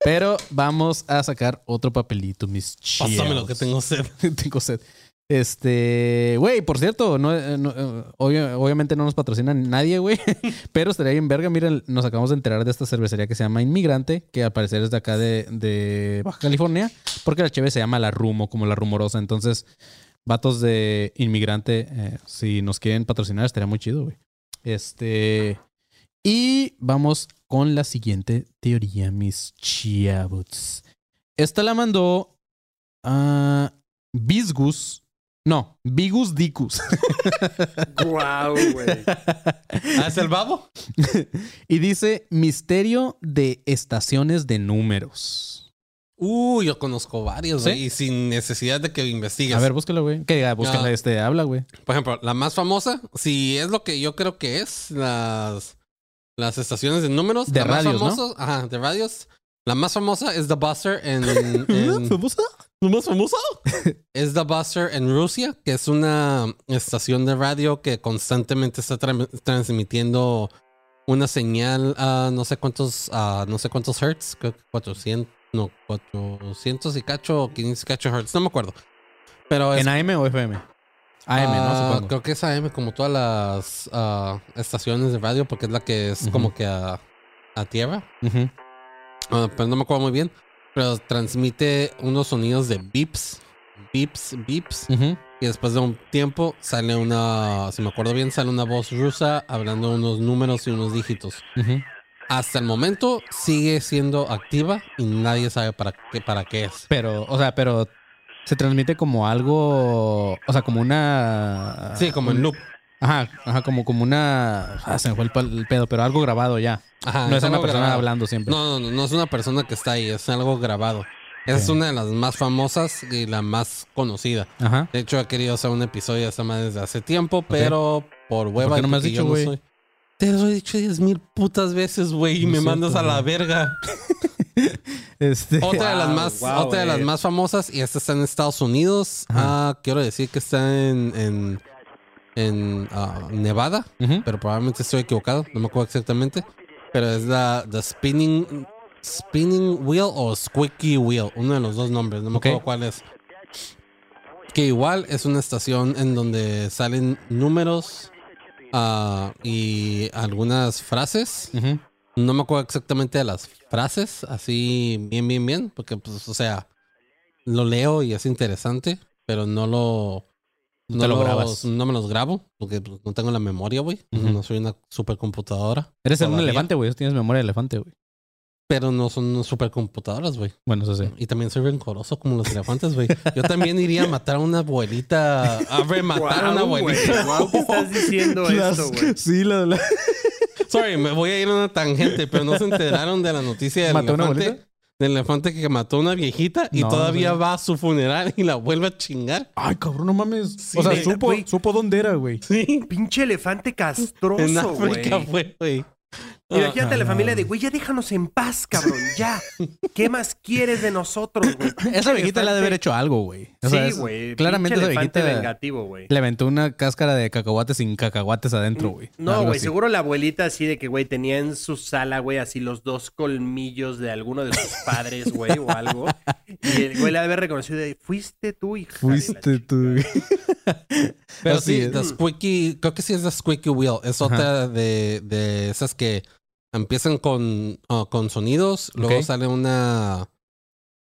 Pero vamos a sacar otro papelito, mis chavos. Pásamelo que tengo sed. tengo sed. Este, güey, por cierto, no, eh, no, eh, obvio- obviamente no nos patrocina nadie, güey, pero estaría bien verga. Miren, nos acabamos de enterar de esta cervecería que se llama Inmigrante, que al parecer es de acá de, de Baja California, porque la cheve se llama La Rumo, como La Rumorosa. Entonces, vatos de Inmigrante, eh, si nos quieren patrocinar, estaría muy chido, güey. Este, y vamos con la siguiente teoría, mis chavos. Esta la mandó a Visgus. No, Vigus Dicus. Guau, güey. ¿Ah, es el babo? y dice misterio de estaciones de números. Uh, yo conozco varios, ¿Sí? güey. Y sin necesidad de que investigues. A ver, búscalo, güey. Que diga, búscala, Ah. este, habla, güey. Por ejemplo, la más famosa, si es lo que yo creo que es, las, las estaciones de números. De la más radios, ¿no? Ajá, de radios. La más famosa es The Buster en... en ¿Famosa? ¿La más famosa? es The Buster en Rusia, que es una estación de radio que constantemente está tra- transmitiendo una señal a no sé cuántos, a no sé cuántos hertz, creo que 400, no, 400 y cacho o 500 y cacho hertz, no me acuerdo. Pero es ¿En AM o FM? AM, Ah, ¿no? Supongo. Creo que es AM como todas las ah, estaciones de radio, porque es la que es como que a, a tierra. Ah, pero no me acuerdo muy bien. Pero transmite unos sonidos de beeps. Beeps, beeps. Y después de un tiempo sale una, si me acuerdo bien, sale una voz rusa hablando unos números y unos dígitos. Hasta el momento sigue siendo activa y nadie sabe para qué, para qué es. Pero, o sea, pero se transmite como algo, o sea, como una... Sí, como en loop. Ajá, ajá, como, como una... Ah, se me fue el, pedo, pero algo grabado ya. Ajá, no es, una persona grabado. hablando siempre. No, no, no, no es una persona que está ahí, es algo grabado. Esa es una de las más famosas y la más conocida. Ajá. De hecho, he querido hacer un episodio de esa madre desde hace tiempo, pero por hueva. qué no me has dicho, yo no güey? soy- Te lo he dicho diez mil putas veces, güey, y No me mandas a la verga. Este... Otra de las Wow, más, wow, otra de las eh. más famosas, y esta está en Estados Unidos. Ajá. Ah, quiero decir que está en, en, en ah, Nevada, pero probablemente estoy equivocado, no me acuerdo exactamente. Pero es la the spinning spinning wheel o squeaky wheel, uno de los dos nombres, no me acuerdo cuál es. Que igual es una estación en donde salen números ah, y algunas frases. No me acuerdo exactamente de las frases, así bien, bien, bien, porque pues, o sea, lo leo y es interesante, pero no lo... No te lo los- grabas. No me los grabo, porque pues, no tengo la memoria, güey. No soy una supercomputadora. Eres un Todavía. elefante, güey. Tienes memoria de elefante, güey. Pero no son supercomputadoras, güey. Bueno, eso sí. Y también soy rencoroso como los elefantes, güey. Yo también iría a matar a una abuelita. A rematar a una abuelita. ¿qué estás diciendo esto, güey? Sí, la, la- Sorry, me voy a ir a una tangente, pero no se enteraron de la noticia del ¿Mató una elefante. abuelita? Del elefante que mató a una viejita y No, todavía va a su funeral y la vuelve a chingar. Ay, cabrón, no mames. Sí, o sea, neta, supo, güey. supo dónde era, güey. Sí. Pinche elefante En castroso, África güey. fue, güey. Imagínate a la familia de, güey, ya déjanos en paz, cabrón, ya. ¿Qué más quieres de nosotros, güey? Esa viejita le ha de haber hecho algo, güey. O sea, Sí, güey. Claramente esa viejita vengativo, güey. le aventó una cáscara de cacahuates sin cacahuates adentro, güey. No, güey, así. seguro la abuelita así de que, güey, tenía en su sala, güey, así los dos colmillos de alguno de sus padres, güey, o algo. Y el güey le ha de haber reconocido de, fuiste tú, hija. de la Fuiste tú. chingada". Pero sí, es. the squeaky, creo que sí es the squeaky wheel. Es otra de, de esas que empiezan con, ah, con sonidos, luego sale una,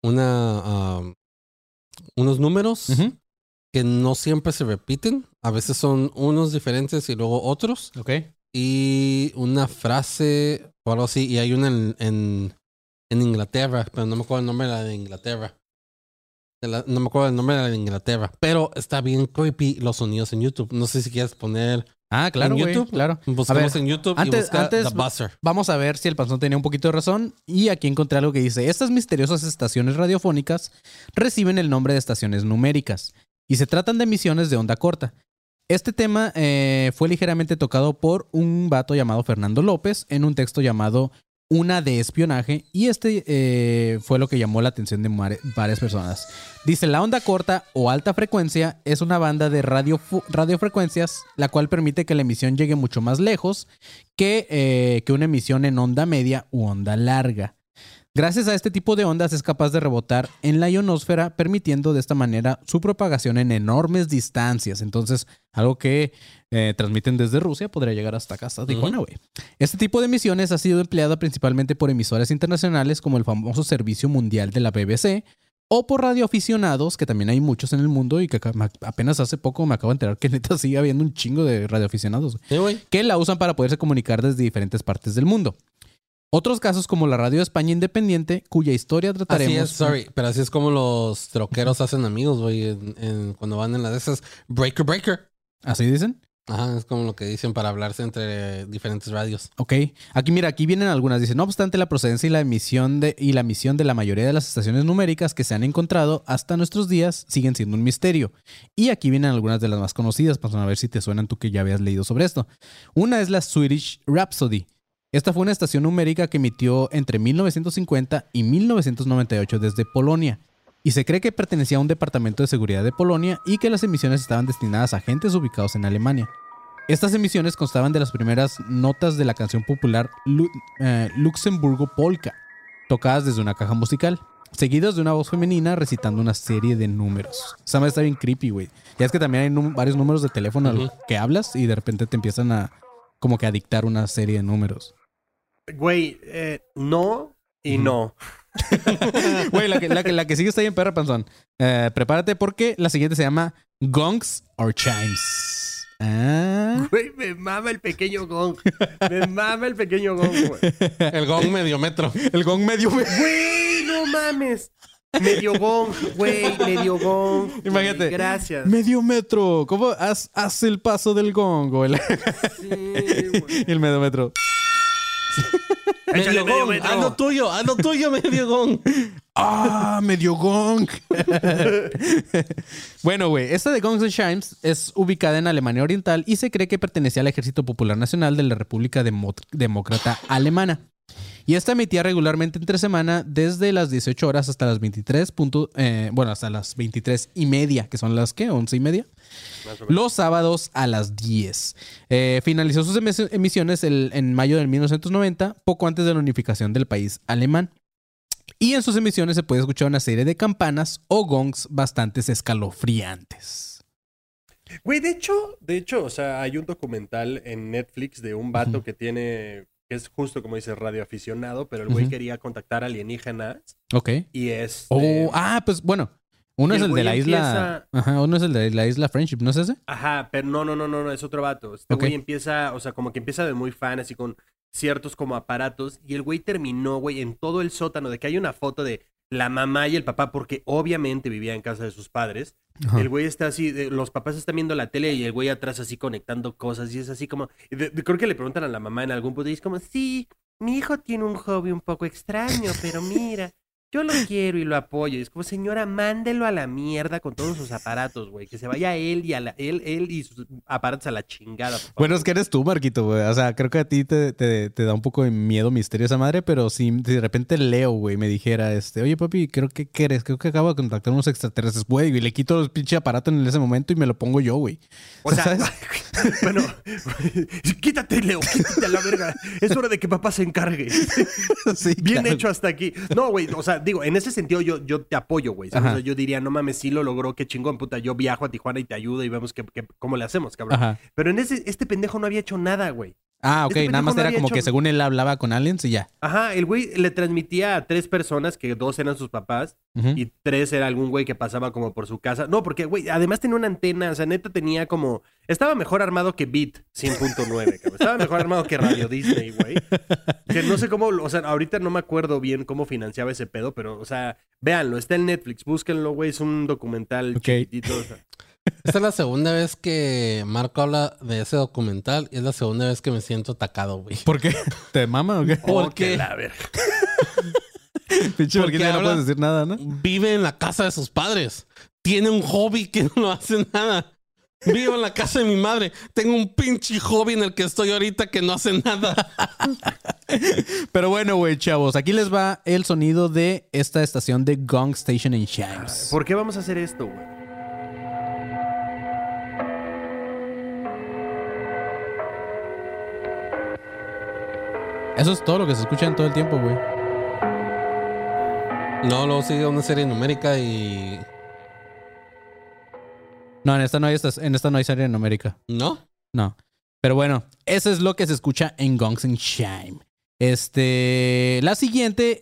una, um, unos números que no siempre se repiten. A veces son unos diferentes y luego otros. Ok. Y una frase o algo así. Y hay una en, en, en Inglaterra, pero no me acuerdo el nombre de la de Inglaterra. De la- no me acuerdo el nombre de la de Inglaterra. Pero está bien creepy los sonidos en YouTube. No sé si quieres poner. Ah, claro, ¿En. YouTube? Claro. Buscamos ver, en YouTube antes- y busca antes- The Buzzer. Vamos a ver si el panzón tenía un poquito de razón. Y aquí encontré algo que dice: Estas misteriosas estaciones radiofónicas reciben el nombre de estaciones numéricas y se tratan de emisiones de onda corta. Este tema eh, fue ligeramente tocado por un vato llamado Fernando López en un texto llamado Una de espionaje y este eh, fue lo que llamó la atención de varias personas. Dice, la onda corta o alta frecuencia es una banda de radio radiofrecuencias la cual permite que la emisión llegue mucho más lejos que, eh, que una emisión en onda media u onda larga. Gracias a este tipo de ondas es capaz de rebotar en la ionosfera, permitiendo de esta manera su propagación en enormes distancias. Entonces, algo que eh, transmiten desde Rusia podría llegar hasta acá, hasta Tijuana, güey. Este tipo de emisiones ha sido empleada principalmente por emisoras internacionales como el famoso Servicio Mundial de la BBC o por radioaficionados, que también hay muchos en el mundo y que apenas hace poco me acabo de enterar que neta sigue habiendo un chingo de radioaficionados. Sí, que la usan para poderse comunicar desde diferentes partes del mundo. Otros casos como la Radio España Independiente, cuya historia Así trataremos. es, sorry. Pero así es como los troqueros hacen amigos, güey. cuando van en las de esas. Breaker, breaker. ¿Así dicen? Ajá, es como lo que dicen para hablarse entre diferentes radios. Ok. Aquí mira, aquí vienen algunas. Dice, no obstante la procedencia y la emisión de y la misión de la mayoría de las estaciones numéricas que se han encontrado hasta nuestros días siguen siendo un misterio. Y aquí vienen algunas de las más conocidas, para a ver si te suenan tú que ya habías leído sobre esto. Una es la Swedish Rhapsody. Esta fue una estación numérica que emitió entre 1950 y 1998 desde Polonia. Y se cree que pertenecía a un departamento de seguridad de Polonia y que las emisiones estaban destinadas a agentes ubicados en Alemania. Estas emisiones constaban de las primeras notas de la canción popular Lu- eh, Luxemburgo Polka, tocadas desde una caja musical, seguidos de una voz femenina recitando una serie de números. Esa madre está bien creepy, güey. Ya es que también hay num- varios números de teléfono al Ujú. que hablas y de repente te empiezan a como que a dictar una serie de números. Güey, eh, no y no. Güey, la que, la, que, la que sigue está bien perra, panzón. Eh, prepárate porque la siguiente se llama Gongs or Chimes. Ah. Güey, me mama el pequeño gong. Me mama el pequeño gong, güey. El gong medio metro. El gong medio... Güey, no mames. Medio gong, güey, medio gong. Imagínate. Gracias. Medio metro. ¿Cómo? Haz, haz el paso del gong, güey. Sí, güey. el medio metro. Échale Medio gong. tuyo, haz lo tuyo, medio gong. ¡Ah! ¡Medio gong! bueno, güey, esta de Gongs and Chimes es ubicada en Alemania Oriental y se cree que pertenecía al Ejército Popular Nacional de la República Demo- Demócrata Alemana. Y esta emitía regularmente entre semana desde las 18 horas hasta las 23. punto- eh, bueno, hasta las 23 y media, que son las, ¿qué? 11 y media. Los sábados a las 10. Eh, finalizó sus emis- emisiones el- en mayo de 1990, poco antes de la unificación del país alemán. Y en sus emisiones se puede escuchar una serie de campanas o gongs bastante escalofriantes. Güey, de hecho, de hecho, o sea, hay un documental en Netflix de un vato que tiene, que es justo como dice, radioaficionado, pero el güey quería contactar alienígenas Ok. y es... Oh, ah, pues bueno. Uno es el de la isla. Ajá, uno es el de la isla Friendship, ¿no es ese? Ajá, pero no, no, no, no, no, es otro vato. Este güey empieza, o sea, como que empieza de muy fan, así con ciertos como aparatos, y el güey terminó, güey, en todo el sótano, de que hay una foto de la mamá y el papá, porque obviamente vivía en casa de sus padres. Ajá. El güey está así, de- los papás están viendo la tele y el güey atrás así conectando cosas, y es así como, de- creo que le preguntan a la mamá en algún punto, y es como, sí, mi hijo tiene un hobby un poco extraño, pero mira. Yo lo quiero y lo apoyo. Y es como, señora, mándelo a la mierda con todos sus aparatos, güey. Que se vaya él y a la, él, él y sus aparatos a la chingada. por favor. Bueno, es que eres tú, Marquito, güey. O sea, creo que a ti te, te- te da un poco de miedo, misterio esa madre, pero si de repente Leo, güey, me dijera, este, oye, papi, creo que quieres, creo que acabo de contactar unos extraterrestres, güey, y le quito los pinche aparatos en ese momento y me lo pongo yo, güey. O sea, ¿Sabes? bueno, quítate, Leo, quítate a la verga. Es hora de que papá se encargue. sí, Bien claro. hecho hasta aquí. No, güey, o sea, digo, en ese sentido yo, yo te apoyo, güey. yo diría, no mames, sí lo logró, qué chingón, puta. Yo viajo a Tijuana y te ayudo y vemos que, que- cómo le hacemos, cabrón. Ajá. Pero en ese, este pendejo no había hecho nada, güey. Ah, ok, Este nada más no era como que según él hablaba con aliens y ya. Ajá, el güey le transmitía a tres personas, que dos eran sus papás, y tres era algún güey que pasaba como por su casa. No, porque, güey, además tenía una antena, o sea, neta tenía como... Estaba mejor armado que Beat 100.9, cabrón. Estaba mejor armado que Radio Disney, güey. Que no sé cómo, o sea, ahorita no me acuerdo bien cómo financiaba ese pedo, pero, o sea, véanlo, está en Netflix, búsquenlo, güey, es un documental Ok. chiquitito. o sea. Esta es la segunda vez que Marco habla de ese documental y es la segunda vez que me siento atacado, güey. ¿Por qué? ¿Te mama o qué? Oh, ¿Por qué? que la verga. Pinche Porque no habla- puedes decir nada, ¿no? Vive en la casa de sus padres. Tiene un hobby que no hace nada. Vivo en la casa de mi madre. Tengo un pinche hobby en el que estoy ahorita que no hace nada. Pero bueno, güey, chavos, aquí les va el sonido de esta estación de Gong Station en Chimes. ¿Por qué vamos a hacer esto, güey? Eso es todo lo que se escucha en todo el tiempo, güey. No, luego sigue una serie numérica y. No, en esta no hay, en esta no hay serie en América. ¿No? No. Pero bueno, eso es lo que se escucha en Gongs and Chime. Este, la siguiente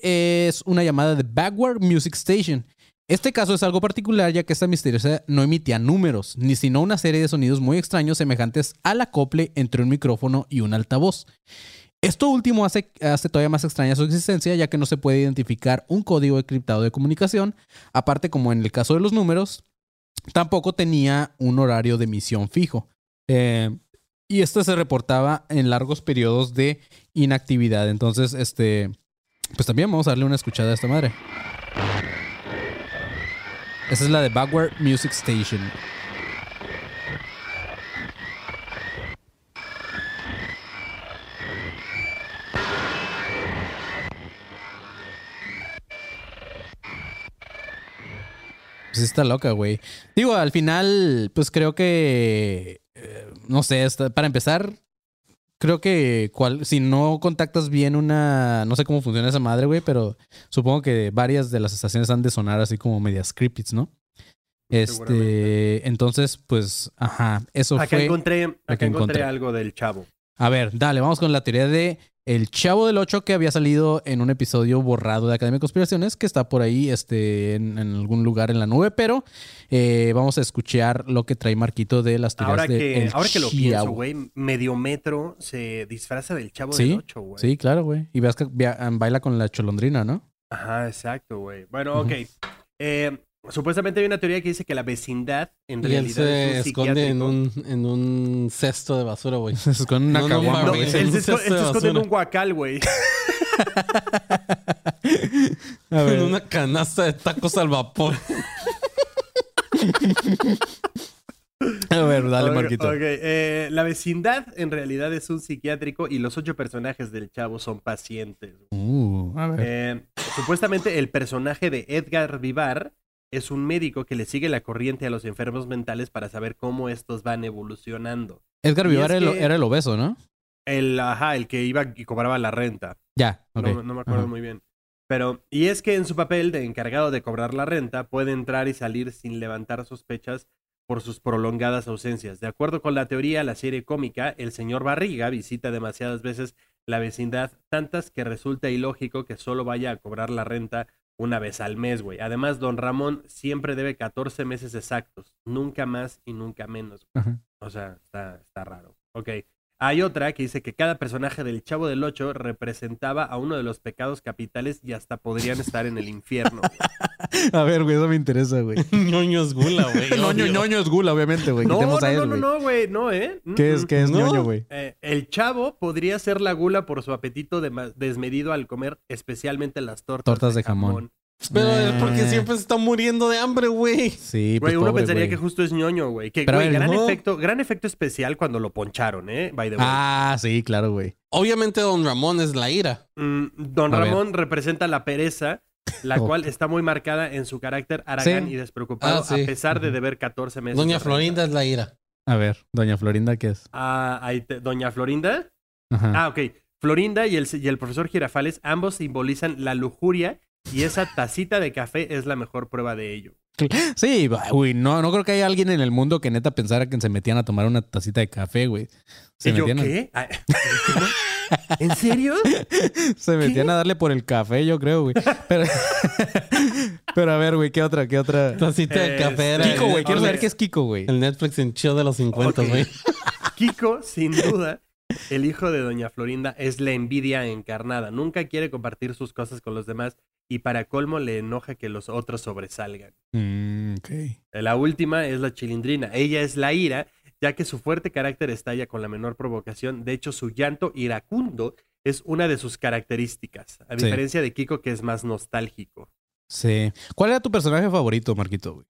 es una llamada de Backward Music Station. Este caso es algo particular ya que esta misteriosa no emitía números, ni sino una serie de sonidos muy extraños semejantes al acople entre un micrófono y un altavoz. Esto último hace, hace todavía más extraña su existencia ya que no se puede identificar un código encriptado de comunicación, aparte como en el caso de los números, tampoco tenía un horario de emisión fijo. Eh, y esto se reportaba en largos periodos de inactividad. Entonces, este, pues también vamos a darle una escuchada a esta madre. Esa es la de Backward Music Station. Pues está loca, güey. Digo, al final, pues creo que. eh, no sé, para empezar, creo que cual- si no contactas bien una. No sé cómo funciona esa madre, güey, pero supongo que varias de las estaciones han de sonar así como medias creepy, ¿no? Este. Entonces, pues, ajá. Eso Acá fue. encontré, acá encontré. algo del chavo. A ver, dale, vamos con la teoría de El Chavo del 8 que había salido en un episodio borrado de Academia de Conspiraciones que está por ahí este, en, en algún lugar en la nube, pero eh, vamos a escuchar lo que trae Marquito de las teorías Ahora de que, El ahora que lo pienso, güey, Mediometro se disfraza del chavo Sí, del 8, güey. Sí, claro, güey. Y veas que baila con la cholondrina, ¿no? Ajá, exacto, güey. Bueno, ok. Eh, supuestamente hay una teoría que dice que la vecindad en Y él realidad se es un esconde en psiquiátrico. un, en un cesto de basura, güey. Es con una No, no caguama, No, él en se, él se esconde en un guacal, güey. A ver. En una canasta de tacos al vapor. A ver, dale, Marquito. eh, la vecindad en realidad es un psiquiátrico y los ocho personajes del chavo son pacientes. Uh, a ver. Eh, supuestamente el personaje de Edgar Vivar es un médico que le sigue la corriente a los enfermos mentales para saber cómo estos van evolucionando. Edgar Vivar es era el- que- era el obeso, ¿no? El, ajá, el que iba y cobraba la renta. Ya. No, no me acuerdo Ajá. muy bien. Pero, y es que en su papel de encargado de cobrar la renta, puede entrar y salir sin levantar sospechas por sus prolongadas ausencias. De acuerdo con la teoría, la serie cómica, el señor Barriga visita demasiadas veces la vecindad, tantas que resulta ilógico que solo vaya a cobrar la renta una vez al mes, güey. Además, don Ramón siempre debe 14 meses exactos, nunca más y nunca menos. Ajá. O sea, está, está raro. Ok. Hay otra que dice que cada personaje del Chavo del Ocho representaba a uno de los pecados capitales y hasta podrían estar en el infierno. A ver, güey, eso me interesa, güey. ñoños gula, güey. Ñoño, ñoño es gula, obviamente, güey. no, no, Quitemos a él, no, no, güey. no, güey, no, ¿eh? Mm, ¿Qué es, mm. qué es No. ñoño, güey? Eh, el chavo podría ser la gula por su apetito desmedido al comer especialmente las tortas, Tortas de jamón. Pero es porque siempre se está muriendo de hambre, güey. Sí, pues Güey, uno pobre, pensaría güey. que justo es ñoño, güey. Que, Pero güey, gran no. efecto, gran efecto especial cuando lo poncharon, ¿eh? By the way. Ah, sí, claro, güey. Obviamente Don Ramón es la ira. Mm, Don A ver. Ramón representa la pereza, la Oh. cual está muy marcada en su carácter aragán Sí. y despreocupado, Ah, sí. a pesar de Ujú. deber 14 meses. Doña de Florinda es la ira. A ver, doña Florinda, ¿qué es? Ah, ahí te- Doña Florinda. Ajá. Ah, ok. Florinda y el, y el profesor Girafales ambos simbolizan la lujuria y esa tacita de café es la mejor prueba de ello. Sí, güey, no, no creo que haya alguien en el mundo que neta pensara que se metían a tomar una tacita de café, güey. Se ¿Y yo metían, qué? Ah. ¿En serio? se metían a darle por el café, yo creo, güey. Pero, pero a ver, güey, ¿qué otra? ¿Qué otra? Tacita de Es- café era Kiko, güey, quiero saber qué es Kiko, güey. El Netflix en chido de los 50, Ok. güey. Kiko, sin duda, el hijo de Doña Florinda, es la envidia encarnada. Nunca quiere compartir sus cosas con los demás y para colmo le enoja que los otros sobresalgan. Mm. La última es la chilindrina. Ella es la ira, ya que su fuerte carácter estalla con la menor provocación. De hecho, su llanto iracundo es una de sus características, a Sí. diferencia de Kiko, que es más nostálgico. Sí. ¿Cuál era tu personaje favorito, Marquito, güey?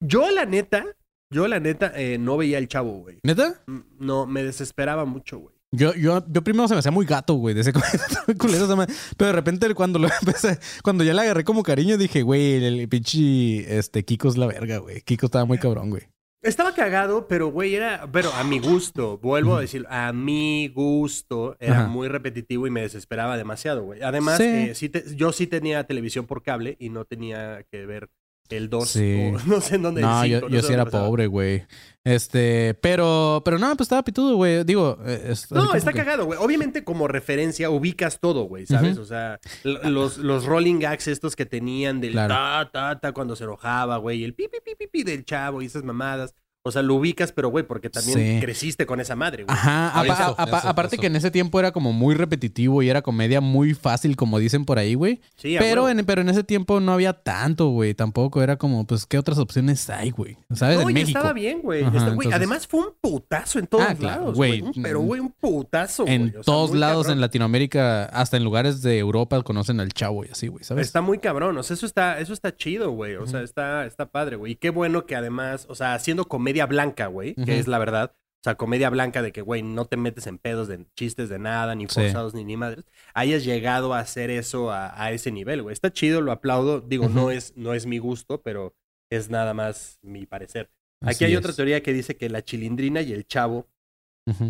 Yo, la neta, yo, la neta, eh, no veía el chavo, güey. ¿Neta? Mm, No, me desesperaba mucho, güey. Yo, yo, yo primero se me hacía muy gato, güey, de ese culero. Pero de repente cuando lo empecé, cuando ya le agarré como cariño, dije, güey, el, el pinche este Kiko es la verga, güey. Kiko estaba muy cabrón, güey. Estaba cagado, pero güey, era, pero a mi gusto, vuelvo a decir, a mi gusto, era Ajá. muy repetitivo y me desesperaba demasiado, güey. Además, Sí. eh, sí te- yo sí tenía televisión por cable y no tenía que ver el 2 Sí. o no sé en dónde. No, el yo, cinco, yo sí era pasaba. pobre, güey. Este, pero, pero no, pues estaba pitudo, güey. Digo, eh, es- No, está que- cagado, güey. Obviamente, como referencia, ubicas todo, güey, ¿sabes? O sea, los, los rolling gags estos que tenían del Claro. ta, ta, ta cuando se enojaba, güey, el pi, pi, pi, pi, pi del chavo y esas mamadas. O sea, lo ubicas, pero, güey, porque también Sí. creciste con esa madre, güey. Ajá, apa- Eso, apa- eso, aparte eso. que en ese tiempo era como muy repetitivo y era comedia muy fácil, como dicen por ahí, güey. Sí, a Pero en, pero en ese tiempo no había tanto, güey. Tampoco era como, pues, ¿qué otras opciones hay, güey? ¿Sabes? No, en y México. estaba bien, güey. Ajá, entonces- Además fue un putazo en todos Ah, claro, lados, güey. Pero, güey, un putazo, En güey. O sea, todos lados cabrón. en Latinoamérica, hasta en lugares de Europa, conocen al chavo y así, güey, ¿sabes? Está muy cabrón, o sea, eso está, eso está chido, güey. O sea, está, está padre, güey. Y qué bueno que además, o sea, haciendo comedia blanca, güey, que es la verdad. O sea, comedia blanca de que, güey, no te metes en pedos de chistes de nada, ni Sí. forzados, ni ni madres. Hayas llegado a hacer eso a, a ese nivel, güey. Está chido, lo aplaudo. Digo, no, es, no es mi gusto, pero es nada más mi parecer. Aquí hay es. otra teoría que dice que la chilindrina y el chavo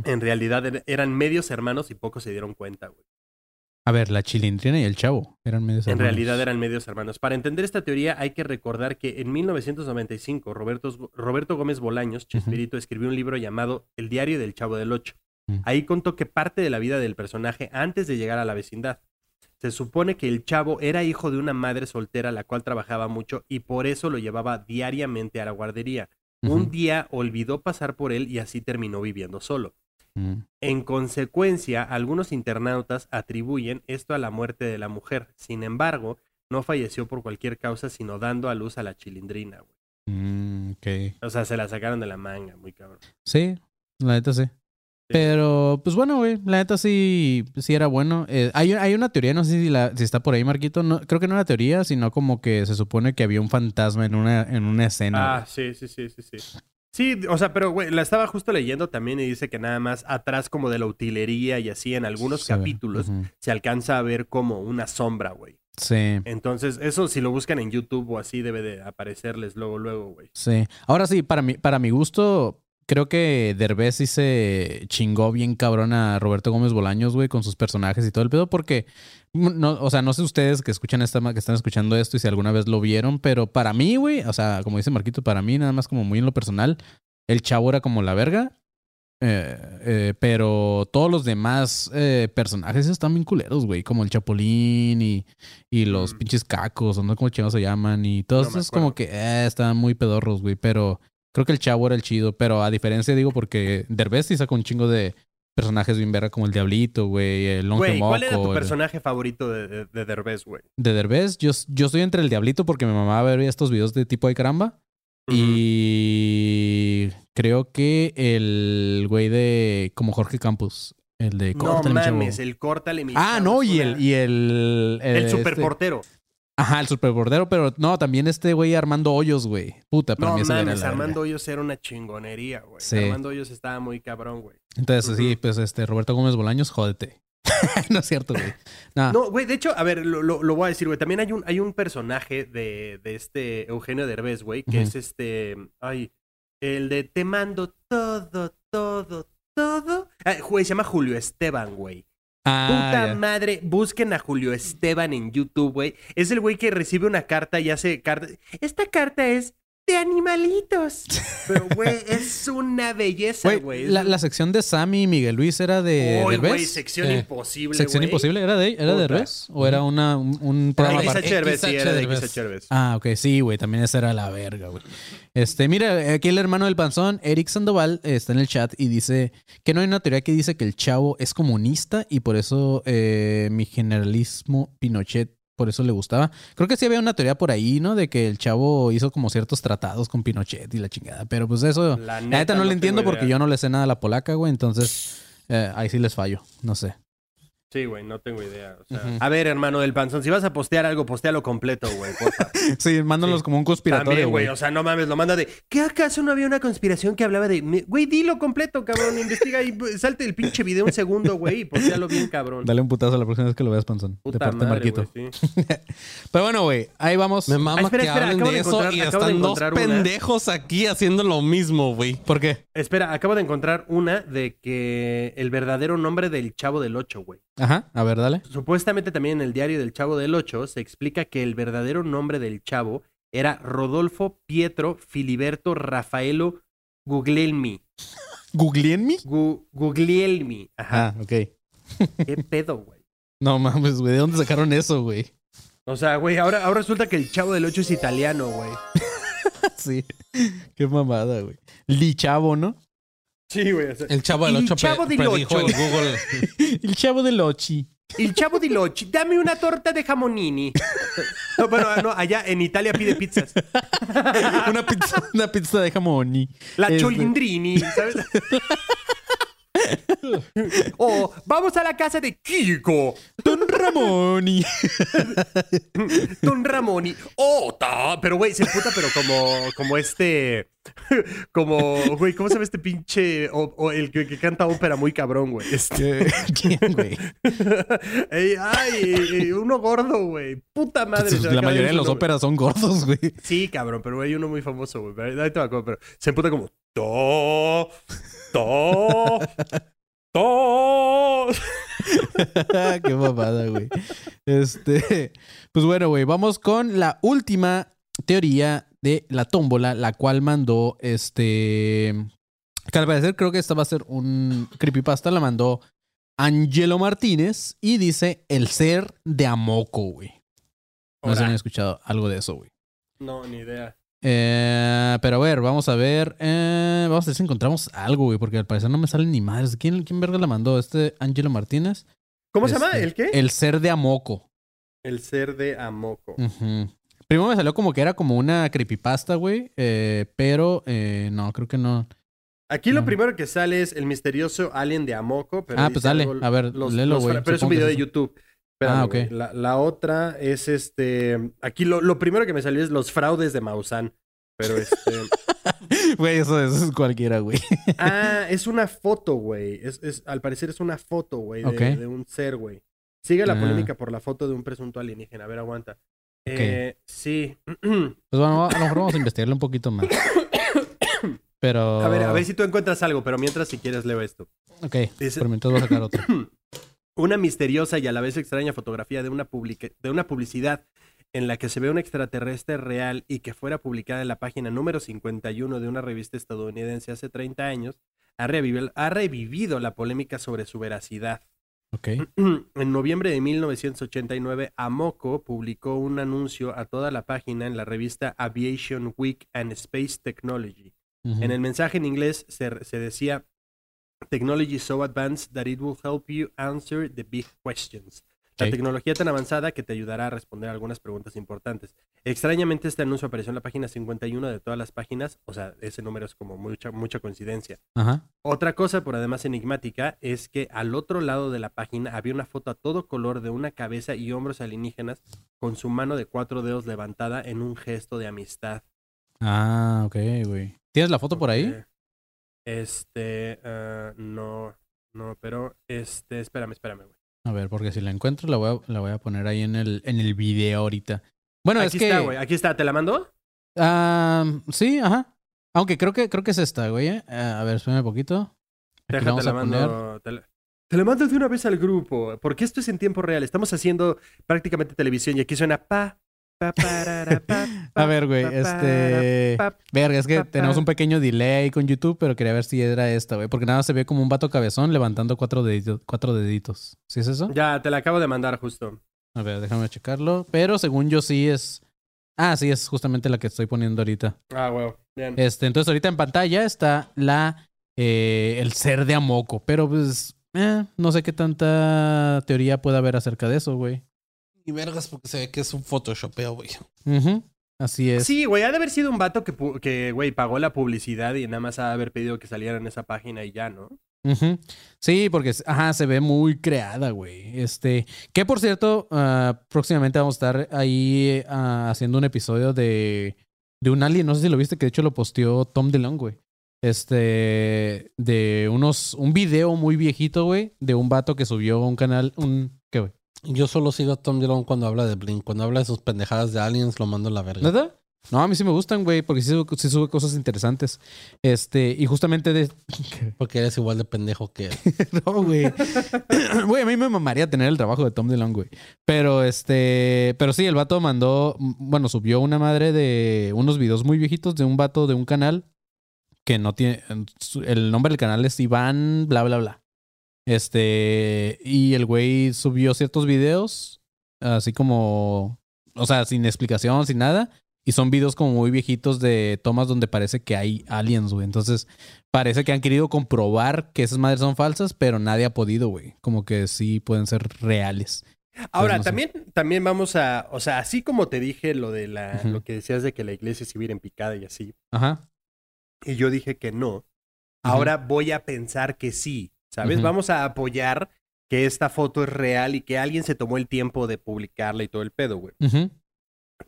en realidad er- eran medios hermanos y pocos se dieron cuenta, güey. A ver, la chilindrina y el chavo eran medios En hermanos. realidad eran medios hermanos. Para entender esta teoría hay que recordar que en 1995 Roberto, Roberto Gómez Bolaños, Chespirito, escribió un libro llamado El diario del Chavo del Ocho. Ujú. Ahí contó que parte de la vida del personaje antes de llegar a la vecindad. Se supone que el chavo era hijo de una madre soltera la cual trabajaba mucho y por eso lo llevaba diariamente a la guardería. Un día olvidó pasar por él y así terminó viviendo solo. Ujú. En consecuencia, algunos internautas atribuyen esto a la muerte de la mujer. Sin embargo, no falleció por cualquier causa, sino dando a luz a la chilindrina, güey. Mm. O sea, se la sacaron de la manga, muy cabrón. Sí, la neta sí. Pero, pues bueno, güey, la neta sí, sí era bueno. Eh, hay, hay una teoría, no sé si, la, si está por ahí, Marquito. No, creo que no era teoría, sino como que se supone que había un fantasma en una, en una escena. Ah, sí, sí, sí, sí, sí. Sí, o sea, pero, güey, la estaba justo leyendo también y dice que nada más atrás como de la utilería y así en algunos capítulos se alcanza a ver como una sombra, güey. Sí, Entonces, eso si lo buscan en YouTube o así debe de aparecerles luego, luego, güey. sí. Ahora sí, para mi, para mi gusto, creo que Derbez sí se chingó bien cabrón a Roberto Gómez Bolaños, güey, con sus personajes y todo el pedo, porque, no, o sea, no sé ustedes que escuchan esta, que están escuchando esto y si alguna vez lo vieron, pero para mí, güey, o sea, como dice Marquito, para mí, nada más como muy en lo personal, el chavo era como la verga. eh, eh, pero todos los demás eh, personajes están bien culeros, güey. Como el Chapulín y, y los Mm. pinches cacos, o no sé cómo chingados se llaman. Y todos No esos como que estaban muy pedorros, güey. Pero creo que el chavo era el chido. Pero a diferencia, digo, porque Derbez sí sacó un chingo de personajes bien verga, como el Diablito, güey. El Longe Güey, ¿cuál era tu el- personaje favorito de, de, de Derbez, güey? De Derbez, yo, yo estoy entre el Diablito porque mi mamá ver estos videos de tipo de caramba. Y creo que el güey de como Jorge Campos, el de No Córtale, mi chavo. mames, el córtale mi Ah, chavo no, y el y el El este- superportero. Ajá, el superbordero, pero no, también este güey Armando Hoyos, güey. Puta, para No mí era mames, Armando. Hoyos era una chingonería, güey. Sí. Armando Hoyos estaba muy cabrón, güey. Entonces, sí, pues este, Roberto Gómez Bolaños, jódete. no es cierto, güey. No, No, güey, de hecho, a ver, lo, lo- lo voy a decir, güey. También hay un, hay un personaje de, de este Eugenio Derbez, güey, que es este. Ay, el de Te mando todo, todo, todo. Ah, güey, se llama Julio Esteban, güey. Ah, Puta madre, busquen a Julio Esteban en YouTube, güey. Es el güey que recibe una carta y hace carta. Esta carta es de animalitos. Pero, güey, es una belleza, Güey, güey. la, la sección de Sammy y Miguel Luis era de Uy, güey, sección Sí. imposible, ¿Sección imposible? ¿Era de, era de. Derbez? ¿O era una, un, un programa? Derbez, sí, era de Derbez. Ah, ok, sí, güey, también esa era la verga, güey. Este, mira, aquí el hermano del panzón, Eric Sandoval, eh, está en el chat y dice que no hay una teoría que dice que el chavo es comunista y por eso eh, mi generalismo Pinochet, por eso le gustaba. Creo que sí había una teoría por ahí, ¿no? De que el chavo hizo como ciertos tratados con Pinochet y la chingada, pero pues eso, La la neta, no, no le entiendo idea. porque yo no le sé nada a la polaca, güey, entonces eh, ahí sí les fallo, no sé. Sí, güey, no tengo idea. o sea. Ujú. A ver, hermano del panzón, si vas a postear algo, postéalo completo, güey. Sí, mándalos Sí. como un conspiratorio, güey. güey. O sea, no mames, lo manda de. ¿Qué acaso no había una conspiración que hablaba de. Güey, dilo completo, cabrón. Investiga y salte el pinche video un segundo, güey, y postéalo bien, cabrón. Dale un putazo la próxima vez que lo veas, panzón. de Puta parte de madre, Marquito. sí. Pero bueno, güey, ahí vamos. Me mama Ah, espera, que espera, hablen acabo de de eso y están dos pendejos aquí haciendo lo mismo, güey. ¿Por qué? Espera, acabo de encontrar una de que el verdadero nombre del Chavo del Ocho, güey. Ajá, a ver, dale. Supuestamente también en el diario del Chavo del Ocho se explica que el verdadero nombre del Chavo era Rodolfo Pietro Filiberto Rafaelo Guglielmi. ¿Googleen Gu- Guglielmi. Ajá. Ah, ok. ¿Qué pedo, güey? No mames, güey. ¿De dónde sacaron eso, güey? O sea, güey, ahora, ahora resulta que el Chavo del Ocho es italiano, güey. sí. Qué mamada, güey. Li Chavo, ¿no? Sí, güey. o sea, El chavo del El 8 Chavo del predijo Ocho. el Google. El Chavo del Ochi. el Chavo del Ocho, dame una torta de jamonini. No, bueno, no, allá en Italia pide pizzas. una, pizza, una pizza de jamón. La Este- Cholindrini, ¿sabes? O vamos a la casa de Kiko. Don Ramoni. Don Ramoni. ¡Ota! Pero, güey, se puta, pero como, como este. Como, güey, ¿cómo se llama este pinche. O, o el que, que canta ópera muy cabrón, güey? Este. ¿Quién, güey? Ey, ay, uno gordo, güey. Puta madre. la mayoría de los óperas son gordos, güey. Sí, cabrón, pero hay uno muy famoso, güey. Ahí te va pero se emputa como. To. To. To. Qué mamada, güey. Este, pues bueno, güey, vamos con la última teoría de la tómbola, la cual mandó este. Que al parecer creo que esta va a ser un creepypasta, la mandó Angelo Martínez y dice el ser de Amoco, güey. No sé si Ora. han escuchado algo de eso, güey. No, ni idea. Eh, pero a ver, vamos a ver. eh, vamos a ver si encontramos algo, güey, porque al parecer no me salen ni madres. ¿Quién, quién verga la mandó? ¿Este Angelo Martínez? ¿Cómo se llama? Este, ¿El qué? El ser de Amoco. El ser de Amoco. Primero me salió como que era como una creepypasta, güey. eh, pero no, creo que no. Aquí lo primero que sale es el misterioso alien de Amoco. Pero Ah, pues dale, algo- a ver, léelo, güey, Pero es un video de. YouTube. Espérame, Ah, ok. güey. La, la otra es este. Aquí lo, lo primero que me salió es los fraudes de Maussan. Pero este. Güey, eso, eso es cualquiera, güey. ah, es una foto, güey. Es, es, al parecer es una foto, güey, de, de un ser, güey. Sigue la Ah. polémica por la foto de un presunto alienígena. A ver, aguanta. Eh, sí. Pues bueno, a lo mejor vamos a investigarlo un poquito más. Pero. a ver, a ver si tú encuentras algo, pero mientras, si quieres, leo esto. Ok, Dice- pero mientras voy a sacar otro. Una misteriosa y a la vez extraña fotografía de una, de una publicidad en la que se ve un extraterrestre real y que fuera publicada en la página número 51 de una revista estadounidense hace 30 años, ha revivido, ha revivido la polémica sobre su veracidad. En noviembre de 1989, Amoco publicó un anuncio a toda la página en la revista Aviation Week and Space Technology. En el mensaje en inglés se, se decía Technology is so advanced that it will help you answer the big questions. La tecnología tan avanzada que te ayudará a responder algunas preguntas importantes. Extrañamente, este anuncio apareció en la página 51 de todas las páginas. O sea, ese número es como mucha, mucha coincidencia. Ajá. Otra cosa, por además enigmática, es que al otro lado de la página había una foto a todo color de una cabeza y hombros alienígenas con su mano de cuatro dedos levantada en un gesto de amistad. Ah, ok, güey. ¿Tienes la foto por ahí? Este, ah, no, no, pero este, espérame, espérame, güey. A ver, porque si la encuentro la voy a, la voy a poner ahí en el, en el video ahorita. Bueno, Aquí es que... está, güey, aquí está, ¿te la mando? Ah, sí, ajá. Aunque creo que, creo que es esta, güey. eh. Ah, a ver, espérame un poquito. Aquí la Déjate vamos la poner. mando. Te te la mando de una vez al grupo, porque esto es en tiempo real. Estamos haciendo prácticamente televisión y aquí suena pa, A ver, güey, este... Verga, es que tenemos un pequeño delay ahí con YouTube, pero quería ver si era esta, güey. Porque nada más se ve como un vato cabezón levantando cuatro deditos. Cuatro deditos. ¿Sí es eso? Ya, te la acabo de mandar justo. A ver, déjame checarlo. Pero según yo sí es... Ah, sí, es justamente la que estoy poniendo ahorita. Ah, huevo. Bien. Este, entonces ahorita en pantalla está la... eh, el ser de Amoco. Pero pues... eh, no sé qué tanta teoría puede haber acerca de eso, güey. Y vergas porque se ve que es un photoshopeo, güey. Así es. Sí, güey, ha de haber sido un vato que, que, güey, pagó la publicidad y nada más ha de haber pedido que saliera en esa página y ya, ¿no? Sí, porque ajá, se ve muy creada, güey. Este, que por cierto, ah, próximamente vamos a estar ahí ah, haciendo un episodio de, de un alien, no sé si lo viste, que de hecho lo posteó Tom DeLong, güey. Este, de unos, un video muy viejito, güey, de un vato que subió un canal, un. Yo solo sigo a Tom DeLonge cuando habla de Blink. Cuando habla de sus pendejadas de aliens, lo mando a la verga. ¿Neta? No, a mí sí me gustan, güey, porque sí, sube- sí sube cosas interesantes. Este, y justamente de, Porque eres igual de pendejo que él. No, güey. Güey, a mí me mamaría tener el trabajo de Tom DeLonge, güey. Pero este, pero sí, el vato mandó, bueno, subió una madre de unos videos muy viejitos de un vato de un canal que no tiene, el nombre del canal es Iván, bla, bla, bla. Este, y el güey subió ciertos videos, así como, o sea, sin explicación, sin nada. Y son videos como muy viejitos de tomas donde parece que hay aliens, güey. Entonces, parece que han querido comprobar que esas madres son falsas, pero nadie ha podido, güey. Como que sí pueden ser reales. Ahora, no sé. también, también vamos a, o sea, así como te dije lo de la, lo que decías de que la iglesia se hubiera en picada y así, Ajá. y yo dije que no, ahora voy a pensar que sí, ¿sabes? Ujú. Vamos a apoyar que esta foto es real y que alguien se tomó el tiempo de publicarla y todo el pedo, güey. Ujú.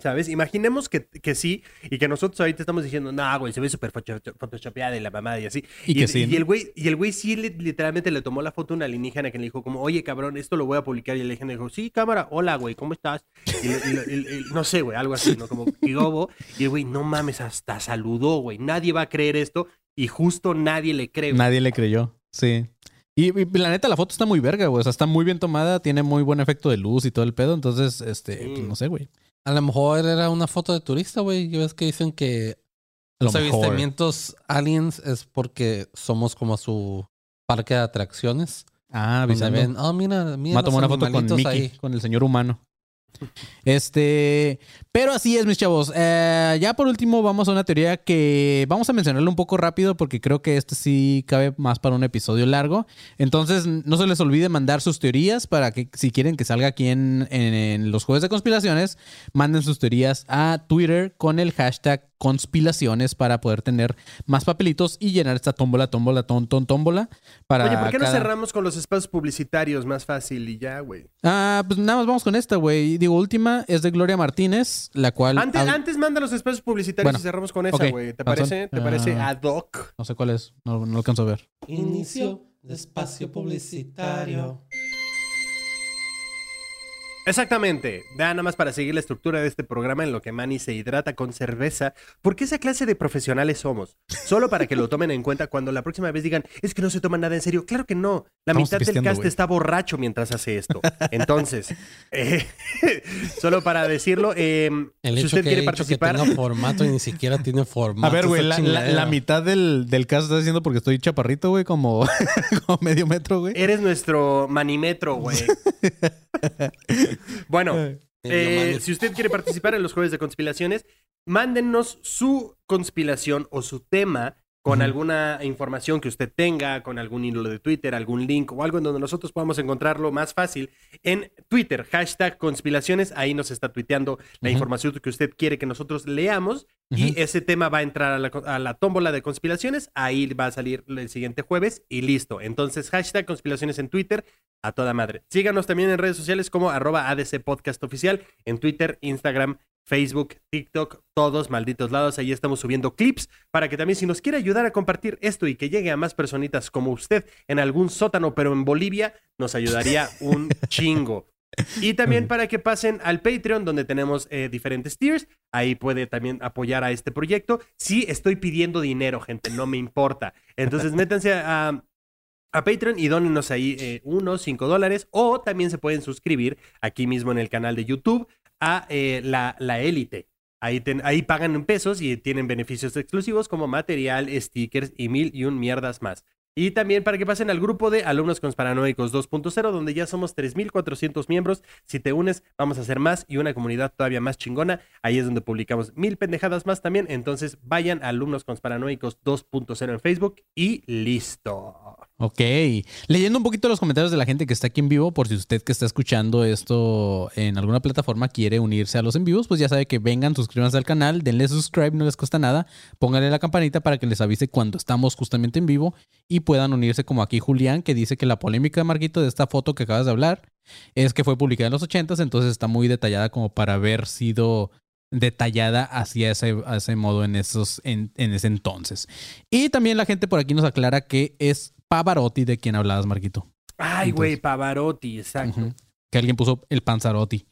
¿Sabes? Imaginemos que, que sí y que nosotros ahorita estamos diciendo, no, güey, se ve súper photo- photoshopeada y la mamada y así. Y que y, sí, y el güey, y el güey sí li- literalmente le tomó la foto a una alienígena que le dijo como, oye, cabrón, esto lo voy a publicar. Y el alienígena dijo, sí, cámara, hola, güey, ¿cómo estás? Y, y no sé, güey, algo así, ¿no? Como, ¿qué hubo? Y el güey, no mames, hasta saludó, güey. Nadie va a creer esto y justo nadie le cree. güey. Nadie le creyó. Sí. Y, y la neta, la foto está muy verga, güey. O sea, está muy bien tomada, tiene muy buen efecto de luz y todo el pedo. Entonces, este, Sí. pues, no sé, güey. A lo mejor era una foto de turista, güey. Ya ves que dicen que A lo los mejor. avistamientos aliens es porque somos como su parque de atracciones. Ah, avisando. ven, oh, mira, mira Va a tomar una foto con Mickey, ahí. con el señor humano. Este, pero así es, mis chavos. Eh, ya por último, vamos a una teoría que vamos a mencionarlo un poco rápido porque creo que este sí cabe más para un episodio largo. Entonces, no se les olvide mandar sus teorías para que, si quieren que salga aquí en, en- en los jueves de conspiraciones, manden sus teorías a Twitter con el hashtag conspiraciones para poder tener más papelitos y llenar esta tómbola, tómbola, ton, ton, tómbola. Para Oye, ¿por qué no cerramos con los espacios publicitarios más fácil y ya, güey? Ah, pues nada más vamos con esta, güey. Digo, última es de Gloria Martínez, la cual. Antes, antes manda los espacios publicitarios Bueno, y cerramos con esa, güey. ¿Te Razón. parece? ¿Te parece Ah. ad hoc? No sé cuál es, no, no alcanzo a ver. Inicio de espacio publicitario. Exactamente. Da nada más para seguir la estructura de este programa en lo que Manny se hidrata con cerveza. Porque esa clase de profesionales somos. Solo para que lo tomen en cuenta cuando la próxima vez digan, es que no se toman nada en serio. Claro que no. La Estamos mitad del cast está borracho mientras hace esto. Entonces, eh, solo para decirlo, eh, El si usted que, quiere que participar... tenga formato y ni siquiera tiene formato. A ver, güey, la, la- mitad del, del caso está diciendo porque estoy chaparrito, güey, como, como medio metro, güey. Eres nuestro manimetro, güey. bueno, eh, mani- si usted quiere participar en los jueves de conspiraciones, mándennos su conspiración o su tema con alguna información que usted tenga, con algún hilo de Twitter, algún link o algo en donde nosotros podamos encontrarlo más fácil. En Twitter, hashtag conspiraciones, ahí nos está tuiteando la información que usted quiere que nosotros leamos y ese tema va a entrar a la, a la tómbola de conspiraciones, ahí va a salir el siguiente jueves y listo. Entonces, hashtag conspiraciones en Twitter, a toda madre. Síganos también en redes sociales como arroba ADC Podcast Oficial, en Twitter, Instagram, Facebook, TikTok, todos malditos lados. Ahí estamos subiendo clips para que también si nos quiere ayudar a compartir esto y que llegue a más personitas como usted en algún sótano, pero en Bolivia, nos ayudaría un chingo. Y también para que pasen al Patreon, donde tenemos eh, diferentes tiers. Ahí puede también apoyar a este proyecto. Sí, estoy pidiendo dinero, gente, no me importa. Entonces, métanse a, a Patreon y dónenos ahí eh, unos 5 dólares. O también se pueden suscribir aquí mismo en el canal de YouTube a eh, la, élite. Ahí, ahí pagan en pesos y tienen beneficios exclusivos como material, stickers y mil y un mierdas más. Y también para que pasen al grupo de Alumnos Conspiranoicos 2.0, donde ya somos 3.400 miembros. Si te unes, vamos a hacer más y una comunidad todavía más chingona. Ahí es donde publicamos mil pendejadas más también. Entonces vayan a Alumnos Conspiranoicos 2.0 en Facebook y listo. Ok. Leyendo un poquito los comentarios de la gente que está aquí en vivo, por si usted que está escuchando esto en alguna plataforma quiere unirse a los en vivos, pues ya sabe que vengan, suscríbanse al canal, denle subscribe, no les cuesta nada, pónganle la campanita para que les avise cuando estamos justamente en vivo y puedan unirse como aquí Julián, que dice que la polémica, Marquito, de esta foto que acabas de hablar es que fue publicada en los 80s, entonces está muy detallada como para haber sido detallada hacia ese, a ese modo en, esos, en ese entonces. Y también la gente por aquí nos aclara que es Pavarotti de quien hablabas, Marquito. Ay, güey, Pavarotti, exacto. Que alguien puso el Panzarotti.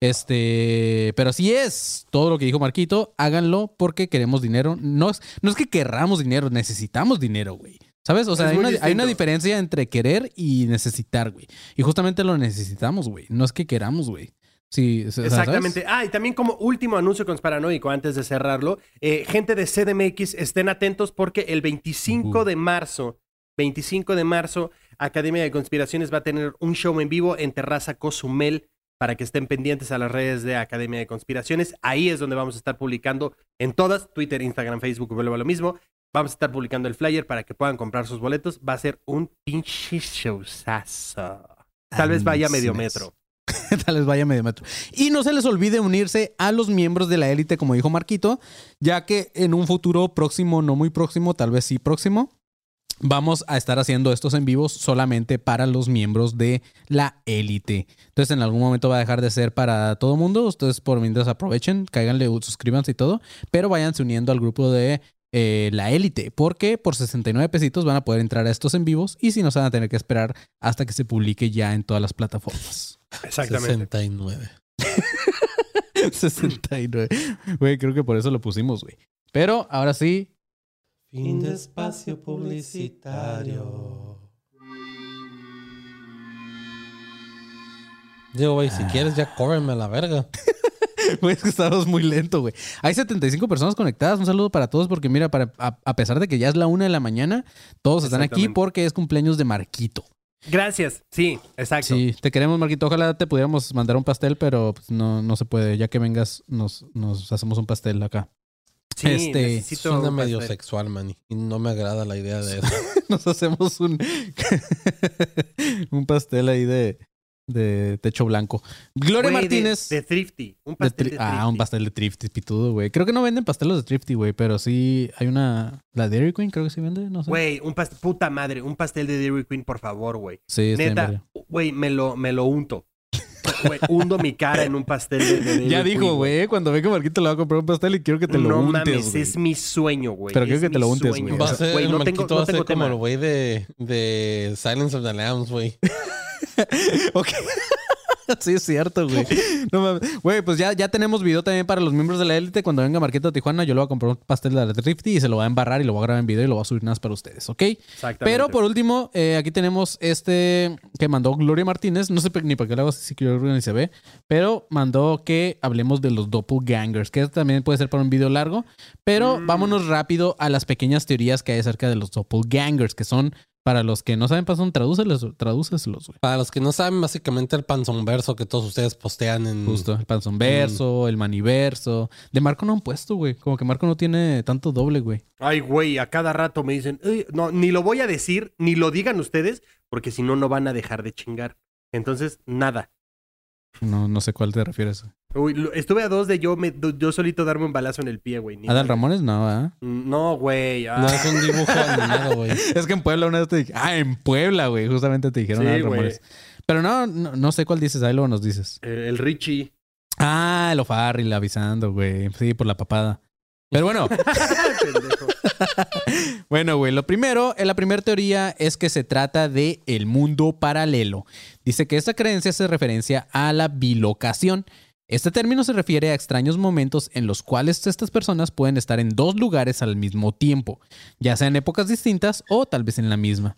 Este, pero así es. Todo lo que dijo Marquito, háganlo porque queremos dinero. No es, no es que querramos dinero, necesitamos dinero, güey. ¿Sabes? O sea, hay una, hay una diferencia entre querer y necesitar, güey. Y justamente lo necesitamos, güey. No es que queramos, güey. Sí, o sea, ¿sabes? Exactamente. Ah, y también como último anuncio conspiranoico antes de cerrarlo, eh, gente de CDMX, estén atentos porque el 25 Ujú. de marzo, 25 de marzo, Academia de Conspiraciones va a tener un show en vivo en Terraza Cozumel para que estén pendientes a las redes de Academia de Conspiraciones. Ahí es donde vamos a estar publicando en todas, Twitter, Instagram, Facebook, vuelvo a lo mismo. Vamos a estar publicando el flyer para que puedan comprar sus boletos. Va a ser un pinche showzazo. Tal vez vaya medio metro. Tal vez vaya medio metro. Y no se les olvide unirse a los miembros de la élite, como dijo Marquito, ya que en un futuro próximo, no muy próximo, tal vez sí próximo, vamos a estar haciendo estos en vivos solamente para los miembros de la élite. Entonces en algún momento va a dejar de ser para todo el mundo. Ustedes por mientras aprovechen, cáiganle, suscríbanse y todo, pero váyanse uniendo al grupo de eh, la élite, porque por 69 pesitos van a poder entrar a estos en vivos y si no se van a tener que esperar hasta que se publique ya en todas las plataformas. Exactamente. 69. 69. Güey, creo que por eso lo pusimos, güey. Pero ahora sí, Fin de espacio publicitario. Digo, güey, si quieres ya cóbreme a la verga. güey, es que estamos muy lento, güey. Hay 75 personas conectadas. Un saludo para todos porque mira, para, a, a pesar de que ya es la una de la mañana, todos están aquí porque es cumpleaños de Marquito. Gracias. Sí, exacto. Sí, te queremos, Marquito. Ojalá te pudiéramos mandar un pastel, pero pues, no, no se puede. Ya que vengas, nos, nos hacemos un pastel acá. Sí, Este, necesito Suena medio pastel. sexual, man. Y no me agrada la idea de eso. Nos hacemos un, un pastel ahí de, de techo blanco. Gloria Güey, de- Martínez. De, Thrifty. Un De pastel tri- de, ah, un pastel de Thrifty, pitudo, güey. Creo que no venden pastelos de Thrifty, güey, pero sí hay una. La Dairy Queen, creo que sí vende, no sé. Güey, un pastel. Puta madre, un pastel de Dairy Queen, por favor, güey. sí, Neta, güey, me lo, me lo unto. Güey, hundo mi cara en un pastel de, Ya Queen, dijo, güey, cuando venga Marquito le va a comprar un pastel y quiero que te lo no untes, mames, güey. es mi sueño, güey. Pero quiero es que te lo untes, sueño. güey. Va a ser, Güey, no tengo, va a ser como el güey de, de Silence of the Lambs, güey. Ok. sí, es cierto, güey. No mames. Güey, pues ya, ya tenemos video también para los miembros de la élite. Cuando venga Marquito a Tijuana, yo le voy a comprar un pastel de la Thrifty y se lo voy a embarrar y lo voy a grabar en video y lo voy a subir nada más para ustedes, ¿ok? Exactamente. Pero por último, eh, aquí tenemos este que mandó Gloria Martínez. No sé ni para qué lo hago así que ni se ve. Pero mandó que hablemos de los doppelgangers, que también puede ser para un video largo. Pero Mm. vámonos rápido a las pequeñas teorías que hay acerca de los doppelgangers, que son Para los que no saben Panzón, tradúcelos, tradúceselos, güey. Para los que no saben, básicamente el panzonverso que todos ustedes postean en. Justo, el panzonverso, el maniverso. De Marco no han puesto, güey. Como que Marco no tiene tanto doble, güey. Ay, güey, a cada rato me dicen, "Ey, no, ni lo voy a decir, ni lo digan ustedes, porque si no, no van a dejar de chingar. Entonces, nada. No, no sé cuál te refieres. Uy, estuve a dos de yo, me, yo solito darme un balazo en el pie, güey. Adal. Ramones, no, ¿ah? No, güey. ah. No es un dibujo animado, güey. Es que en Puebla una vez te dije, ah, en Puebla, güey. Justamente te dijeron Sí, Adal. Ramones. Pero no, no, no sé cuál dices, ahí luego nos dices. Eh, el Richie. Ah, el O'Farrill avisando, güey. Sí, por la papada. Pero bueno, bueno, güey, lo primero, en la primera teoría es que se trata de el mundo paralelo. Dice que esta creencia hace referencia a la bilocación. Este término se refiere a extraños momentos en los cuales estas personas pueden estar en dos lugares al mismo tiempo, ya sea en épocas distintas o tal vez en la misma.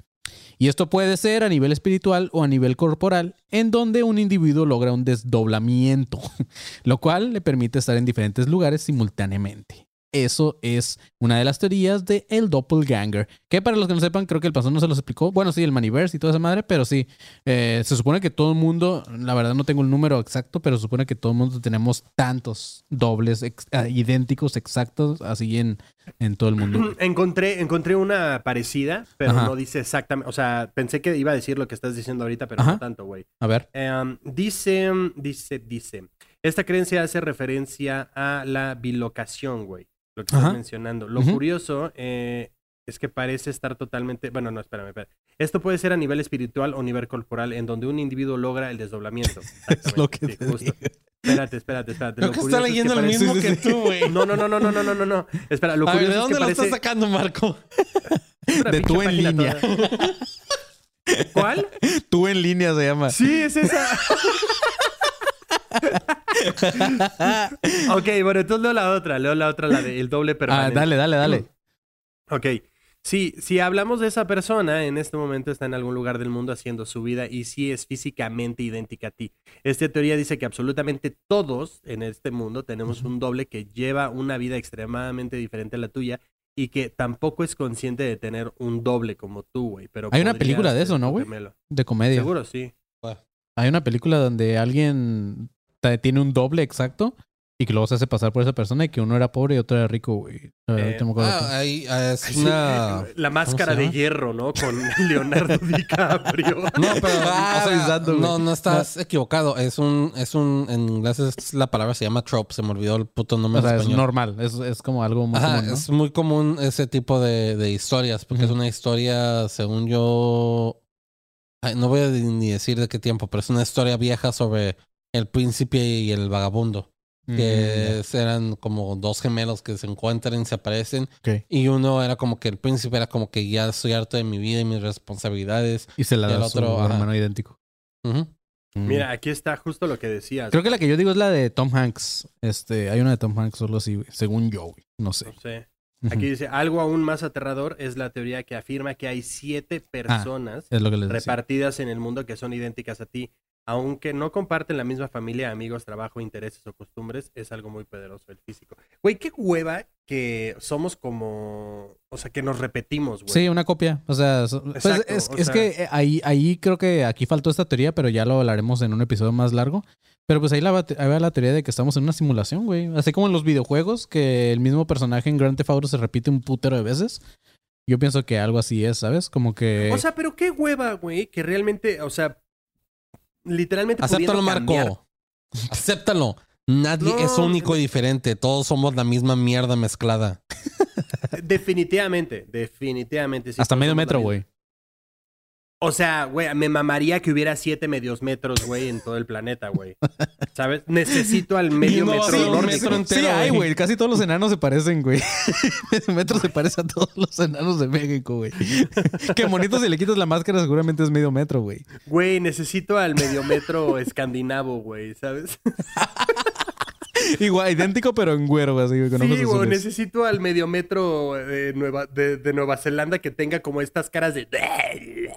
Y esto puede ser a nivel espiritual o a nivel corporal, en donde un individuo logra un desdoblamiento, lo cual le permite estar en diferentes lugares simultáneamente. Eso es una de las teorías de el doppelganger. Que para los que no sepan, creo que el pastor no se los explicó. Bueno, sí, el maniverse y toda esa madre, pero sí. eh, se supone que todo el mundo, la verdad no tengo el número exacto, pero se supone que todo el mundo tenemos tantos dobles ex- ah, idénticos, exactos, así en, en todo el mundo. encontré, encontré una parecida, pero Ajá. no dice exactamente. O sea, pensé que iba a decir lo que estás diciendo ahorita, pero Ajá. no tanto, güey. A ver. Em, dice, dice, dice. Esta creencia hace referencia a la bilocación, güey lo que estás mencionando. Lo curioso eh, es que parece estar totalmente. Bueno, no, espérame, espérame. Esto puede ser a nivel espiritual o nivel corporal, en donde un individuo logra el desdoblamiento. es lo que te justo. Espérate, espérate, espérate. Creo lo que está leyendo es lo mismo que tú, güey. No, no, no, no, no, no, no, no. Espera, lo a ver, ¿de dónde es que lo estás sacando, Marco? De tú en línea. ¿Cuál? Tú en línea se llama. Sí, es esa. ok, bueno, entonces leo la otra, leo la otra, la del doble Ah, permanente. dale, dale, dale. Ok. Sí, si hablamos de esa persona, en este momento está en algún lugar del mundo haciendo su vida y sí es físicamente idéntica a ti. Esta teoría dice que absolutamente todos en este mundo tenemos un doble que lleva una vida extremadamente diferente a la tuya y que tampoco es consciente de tener un doble como tú, güey. Pero Hay una película de eso, ¿no, güey? De comedia. Seguro, sí. Hay una película donde alguien tiene un doble exacto y que luego se hace pasar por esa persona y que uno era pobre y otro era rico, güey. Eh, Ah, ahí ah, es una. eh, la máscara de hierro, ¿no? Con Leonardo DiCaprio. No, pero Ah, o sea, no, no estás equivocado. Es un, es un, en inglés es la palabra se llama trope. Se me olvidó el puto nombre O sea, en es español. normal. Es, es como algo muy Ajá, común, ¿no? es muy común ese tipo de, de historias, porque es una historia, según yo, ay, no voy a ni decir de qué tiempo, pero es una historia vieja sobre el príncipe y el vagabundo, Mm, que eran como dos gemelos que se encuentran y se aparecen, y uno era como que el príncipe era como que ya estoy harto de mi vida y mis responsabilidades. Y se la el da a su otro, ajá. hermano idéntico. Mm. Mira, aquí está justo lo que decías. Creo que la que yo digo es la de Tom Hanks. Este, hay una de Tom Hanks solo así. Según yo, güey. No sé. No sé. Aquí dice, algo aún más aterrador es la teoría que afirma que hay siete personas Es lo que les decía. repartidas en el mundo que son idénticas a ti. Aunque no comparten la misma familia, amigos, trabajo, intereses o costumbres, es algo muy poderoso el físico. Güey, qué hueva que somos como... O sea, que nos repetimos, güey. Sí, una copia. O sea, pues Exacto, es, o es sea- que eh, ahí, ahí creo que aquí faltó esta teoría, pero ya lo hablaremos en un episodio más largo. Pero pues ahí, la, ahí va la teoría de que estamos en una simulación, güey. Así como en los videojuegos, que el mismo personaje en Grand Theft Auto se repite un putero de veces. Yo pienso que algo así es, ¿sabes? Como que... O sea, pero qué hueva, güey, que realmente, o sea, literalmente Acéptalo. Marco. Acéptalo. Nadie No, es único y diferente. Todos somos la misma mierda mezclada. Definitivamente, definitivamente. sí, hasta medio metro, güey. O sea, güey, me mamaría que hubiera siete medios metros, güey, en todo el planeta, güey. ¿Sabes? Necesito al medio no metro nórdico. metro entero, Sí, hay, güey. güey. Casi todos los enanos se parecen, güey. Medio metro se parece a todos los enanos de México, güey. Qué bonito si le quitas la máscara, seguramente es medio metro, güey. Güey, necesito al medio metro escandinavo, güey, ¿sabes? Igual, idéntico, pero en güero, así, con Sí, güey, necesito al medio metro de Nueva, de, de Nueva Zelanda que tenga como estas caras de...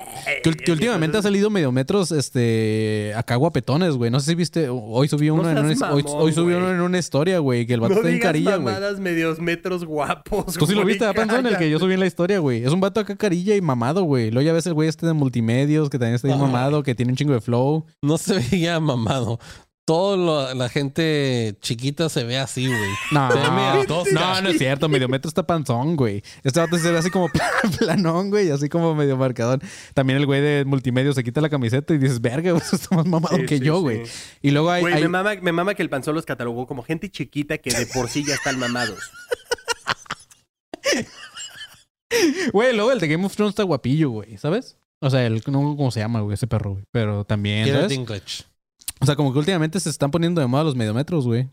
Que, últimamente ha salido medio metros, este, acá guapetones, güey. No sé si viste, hoy subió No uno, en, una, hoy, hoy subió uno en una historia, güey, que el vato No está en carilla, güey. mamadas medios metros guapos, Tú sí lo viste, ¿verdad, Panzón? El que yo subí en la historia, güey. Es un vato acá carilla y mamado, güey. Luego ya ves el güey este de multimedios, que también está bien mamado, que tiene un chingo de flow. No se veía mamado. Todo la gente chiquita se ve así, güey. No, Se ve medio tosca. no, no es cierto. Medio metro está panzón, güey. Este vato se ve así como planón, güey. Así como medio marcadón. También el güey de multimedios se quita la camiseta y dices, verga, güey, está más mamado Sí, que sí, yo, sí. güey. Y luego hay... Güey, hay- me, mama, me mama que el panzón los catalogó como gente chiquita que de por sí ya están mamados. Güey, luego el de Game of Thrones está guapillo, güey, ¿sabes? O sea, el, no cómo se llama, güey, ese perro, güey. Pero también, ¿sabes? O sea, como que últimamente se están poniendo de moda los mediometros, güey.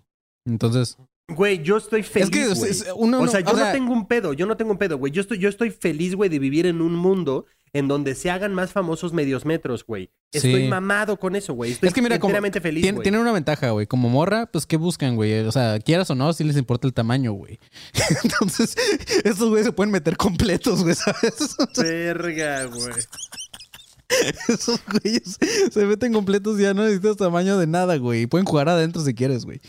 Entonces... Güey, yo estoy feliz, es que güey. es- uno O sea, yo no tengo un pedo, yo no tengo un pedo, güey. Yo estoy, yo estoy feliz, güey, de vivir en un mundo en donde se hagan más famosos medios metros, güey. Estoy Sí. mamado con eso, güey. Estoy Es que mira, como enteramente feliz, Tien- güey. tienen una ventaja, güey. Como morra, pues, ¿qué buscan, güey? O sea, quieras o no, sí les importa el tamaño, güey. Entonces, estos güeyes se pueden meter completos, güey, ¿sabes? Verga, güey. Esos güeyes se meten completos y ya no necesitas tamaño de nada, güey. Pueden jugar adentro si quieres, güey.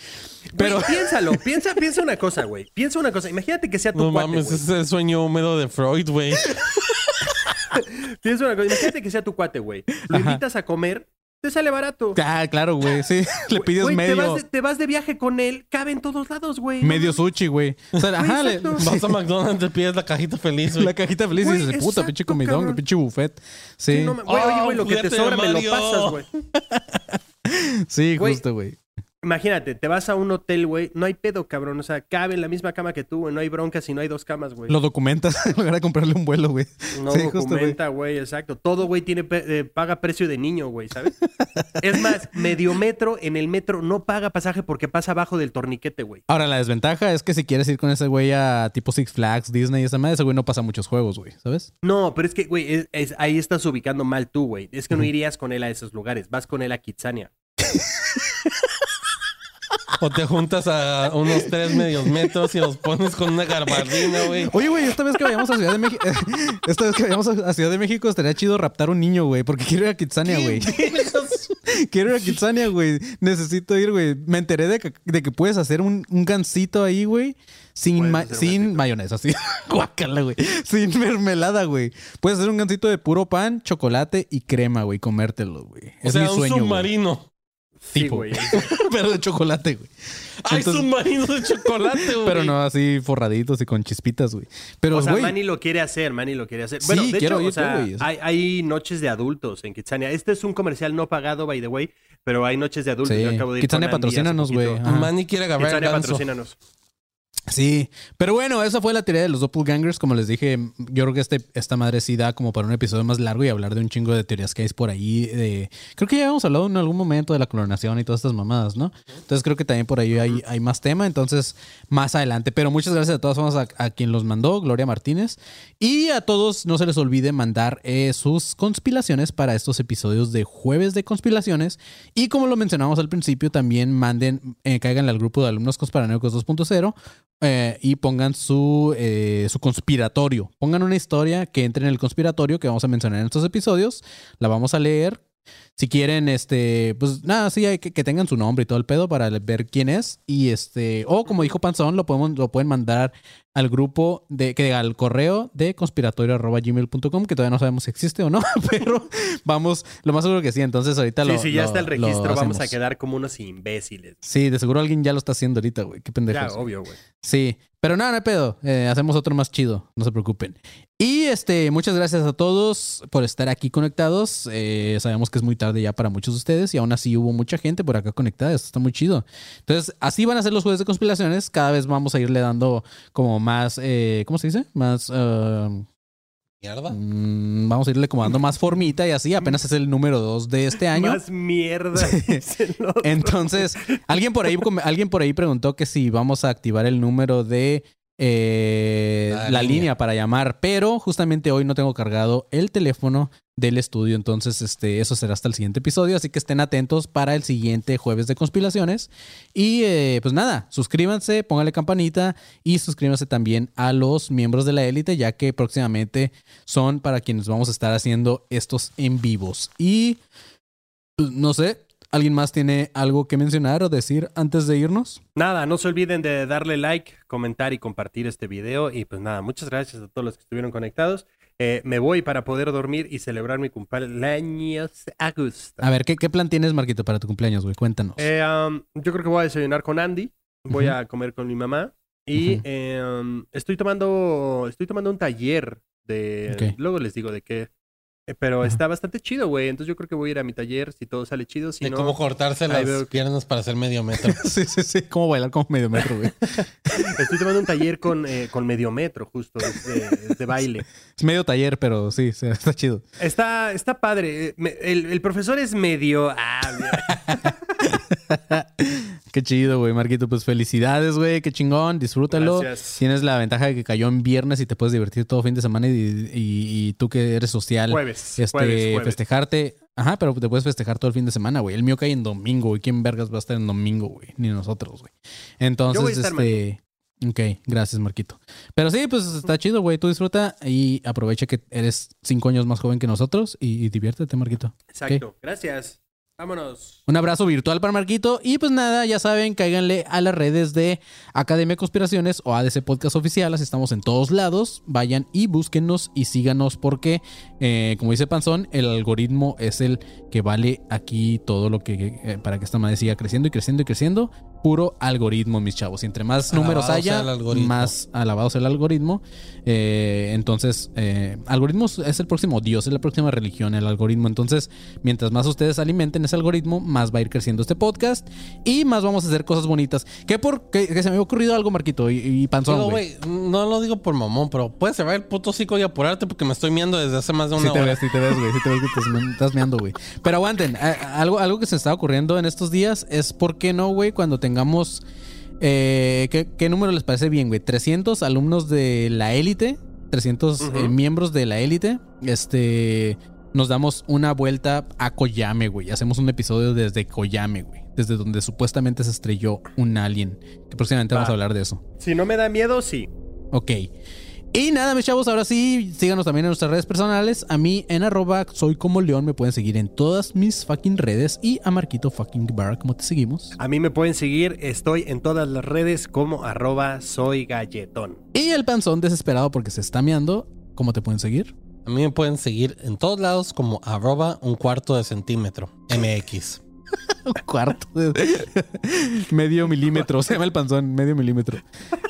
Pero piénsalo, piensa, piensa una cosa, güey. Piensa una cosa. Imagínate que sea tu No cuate, mames, güey. ese es el sueño húmedo de Freud, güey. Piensa una cosa. Imagínate que sea tu cuate, güey. Lo Ajá. invitas a comer, te sale barato. ah, claro, güey, sí. Le pides Güey, te medio, vas, de, te vas de viaje con él, cabe en todos lados, güey. medio sushi, güey. O sea, ajá, le-. Vas a McDonald's, te pides la cajita feliz, güey. la cajita feliz y dices, puta, pinche comidón, cabrón. pinche buffet. Sí, Sí, no me- güey, oye, güey, lo que te Oh, sobra me lo pasas, güey. sí, justo, güey. Imagínate, te vas a un hotel, güey, no hay pedo, cabrón. O sea, cabe en la misma cama que tú, güey. No hay bronca si no hay dos camas, güey. Lo documentas en lugar de comprarle un vuelo, güey. No Sí, documenta, güey, exacto. Todo, güey, tiene eh, paga precio de niño, güey, ¿sabes? es más, medio metro en el metro no paga pasaje porque pasa abajo del torniquete, güey. Ahora, la desventaja es que si quieres ir con ese güey a tipo Six Flags, Disney y esa madre, ese güey no pasa muchos juegos, güey, ¿sabes? No, pero es que, güey, es- es- ahí estás ubicando mal tú, güey. Es que no irías con él a esos lugares. Vas con él a Kitsania. O te juntas a unos tres medios metros y los pones con una garbardina, güey. Oye, güey, esta vez que vayamos a Ciudad de México, esta vez que vayamos a Ciudad de México estaría chido raptar un niño, güey, porque quiero ir a Kitsania, güey. quiero ir a Kitsania, güey. Necesito ir, güey. Me enteré de que, de que puedes hacer un, un gansito ahí, güey, sin, ma- sin mayonesa, así. Guácala, güey. Sin mermelada, güey. Puedes hacer un gansito de puro pan, chocolate y crema, güey, comértelo, güey. O Es sea, mi un sueño, submarino. Sí, güey. Pero de chocolate, güey. Hay Entonces- submarinos de chocolate, güey. Pero no así forraditos y con chispitas, güey. Pero, O sea, güey, Manny lo quiere hacer, Manny lo quiere hacer. Bueno, Sí, de quiero hecho, o sea, güey. hay, hay noches de adultos en Kitsania. Este es un comercial no pagado, by the way, pero hay noches de adultos. Sí. Yo acabo de ir Kitsania, patrocínanos, güey. Manny quiere agarrar el Kitsania, ganso. patrocínanos. Sí, pero bueno, esa fue la teoría de los doppelgangers. Como les dije, yo creo que este, esta madre sí da como para un episodio más largo y hablar de un chingo de teorías que hay por ahí. De... Creo que ya habíamos hablado en algún momento de la clonación y todas estas mamadas, ¿no? Entonces creo que también por ahí hay, hay más tema. Entonces, más adelante. Pero muchas gracias de todas formas a, a quien los mandó, Gloria Martínez. Y a todos, no se les olvide mandar eh, sus conspiraciones para estos episodios de jueves de conspiraciones. Y como lo mencionamos al principio, también manden, eh, cáiganle al grupo de alumnos conspiranoicos 2.0 eh, y pongan su, eh, su conspiratorio. Pongan una historia que entre en el conspiratorio que vamos a mencionar en estos episodios. La vamos a leer. Si quieren, este, pues nada, sí, hay que, que tengan su nombre y todo el pedo para ver quién es. Y este, o como dijo Panzón, lo, podemos, lo pueden mandar al grupo de, que al correo de conspiratorio.gmail.com, que todavía no sabemos si existe o no, pero vamos, lo más seguro que sí. Entonces ahorita Sí, lo. sí, ya lo- está el registro. Vamos a quedar como unos imbéciles. Sí, de seguro alguien ya lo está haciendo ahorita, güey. Qué pendejos. Ya, obvio, güey. Sí, pero nada, no hay pedo. Eh, hacemos otro más chido, no se preocupen. Y este, muchas gracias a todos por estar aquí conectados. Eh, sabemos que es muy tarde ya para muchos de ustedes y aún así hubo mucha gente por acá conectada. Esto está muy chido. Entonces, así van a ser los jueves de conspiraciones. Cada vez vamos a irle dando como más, eh, ¿cómo se dice? Más... Mierda. mm, vamos a irle como dando más formita y así. Apenas es el número dos de este año. Más mierda. Entonces, alguien por ahí alguien por ahí preguntó que si vamos a activar el número de eh, La la, línea. línea. para llamar, pero justamente hoy no tengo cargado el teléfono del estudio. Entonces, este, eso será hasta el siguiente episodio. Así que estén atentos para el siguiente jueves de conspiraciones. Y eh, pues nada, suscríbanse, pónganle campanita y suscríbanse también a los miembros de la élite, ya que próximamente son para quienes vamos a estar haciendo estos en vivos. Y pues, no sé, ¿alguien más tiene algo que mencionar o decir antes de irnos? Nada, no se olviden de darle like, comentar y compartir este video. Y pues nada, muchas gracias a todos los que estuvieron conectados. Eh, me voy para poder dormir y celebrar mi cumpleaños a gusto. A ver, ¿qué, qué plan tienes, Marquito, para tu cumpleaños, güey? Cuéntanos. Eh, um, yo creo que voy a desayunar con Andy. Voy a comer con mi mamá. Y eh, um, estoy tomando. Estoy tomando un taller de. Luego les digo de qué. Eh, pero está bastante chido, güey. Entonces yo creo que voy a ir a mi taller si todo sale chido. Si de no, cómo cortarse las veo piernas para hacer medio metro. sí, sí, sí. ¿Cómo bailar como medio metro, güey? estoy tomando un taller con, eh, con medio metro, justo. Es de, es de baile. Es medio taller, pero sí, sí, está chido. Está, está padre. Eh, me- El, el profesor es medio. Ah, Qué chido, güey, Marquito. Pues felicidades, güey. Qué chingón. Disfrútalo. Gracias. Tienes la ventaja de que cayó en viernes y te puedes divertir todo fin de semana y, y- y tú que eres social, Jueves. este, jueves, jueves. festejarte. Ajá, pero te puedes festejar todo el fin de semana, güey. El mío cae en domingo, güey. ¿Quién vergas va a estar en domingo, güey? Ni nosotros, güey. Entonces, estar, este... Ok, gracias, Marquito. Pero sí, pues está chido, güey. Tú disfruta y aprovecha que eres cinco años más joven que nosotros y, y diviértete, Marquito. Exacto. Gracias. Vámonos. Un abrazo virtual para Marquito. Y pues nada, ya saben, cáiganle a las redes de Academia de Conspiraciones o ADC Podcast Oficial. Así estamos en todos lados. Vayan y búsquennos y síganos porque, eh, como dice Panzón, el algoritmo es el que vale aquí todo lo que eh, para que esta madre siga creciendo y creciendo y creciendo. Puro algoritmo, mis chavos. Y entre más Alabado números haya, más alabado sea el algoritmo. Eh, entonces, eh, algoritmo es el próximo Dios, es la próxima religión, el algoritmo. Entonces, mientras más ustedes alimenten ese algoritmo, más va a ir creciendo este podcast y más vamos a hacer cosas bonitas. ¿Qué por que, que se me había ocurrido algo, Marquito? Y, y Panzón, no lo digo por mamón, pero puedes cerrar el puto hocico y apurarte porque me estoy miando desde hace más de una Sí te hora. ves, sí te ves, güey. Sí te ves que me- estás meando, güey. Pero aguanten, a- algo, algo que se está ocurriendo en estos días es por qué no, güey, cuando tengamos... eh, ¿qué, qué número les parece bien, güey? 300 alumnos de la élite, 300 Ujú. eh, miembros de la élite, este... Nos damos una vuelta a Koyame, güey. Hacemos un episodio desde Koyame, güey. Desde donde supuestamente se estrelló un alien. Que próximamente vamos Va. a hablar de eso. Si no me da miedo, sí. Ok. Y nada, mis chavos, ahora sí, síganos también en nuestras redes personales. A mí en arroba soy como león, me pueden seguir en todas mis fucking redes. Y a Marquito fucking Bar, ¿cómo te seguimos? A mí me pueden seguir. Estoy en todas las redes como arroba soy galletón. Y el panzón desesperado porque se está meando, ¿cómo te pueden seguir? A mí me pueden seguir en todos lados como arroba un cuarto de centímetro MX. Un cuarto de medio milímetro, se llama el panzón, medio milímetro.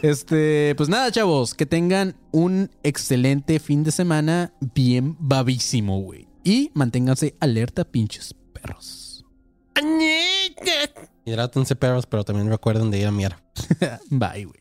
Este, pues nada, chavos, que tengan un excelente fin de semana bien babísimo, güey. Y manténganse alerta, pinches perros. Hidrátense perros, pero también recuerden de ir a miar. Bye, güey.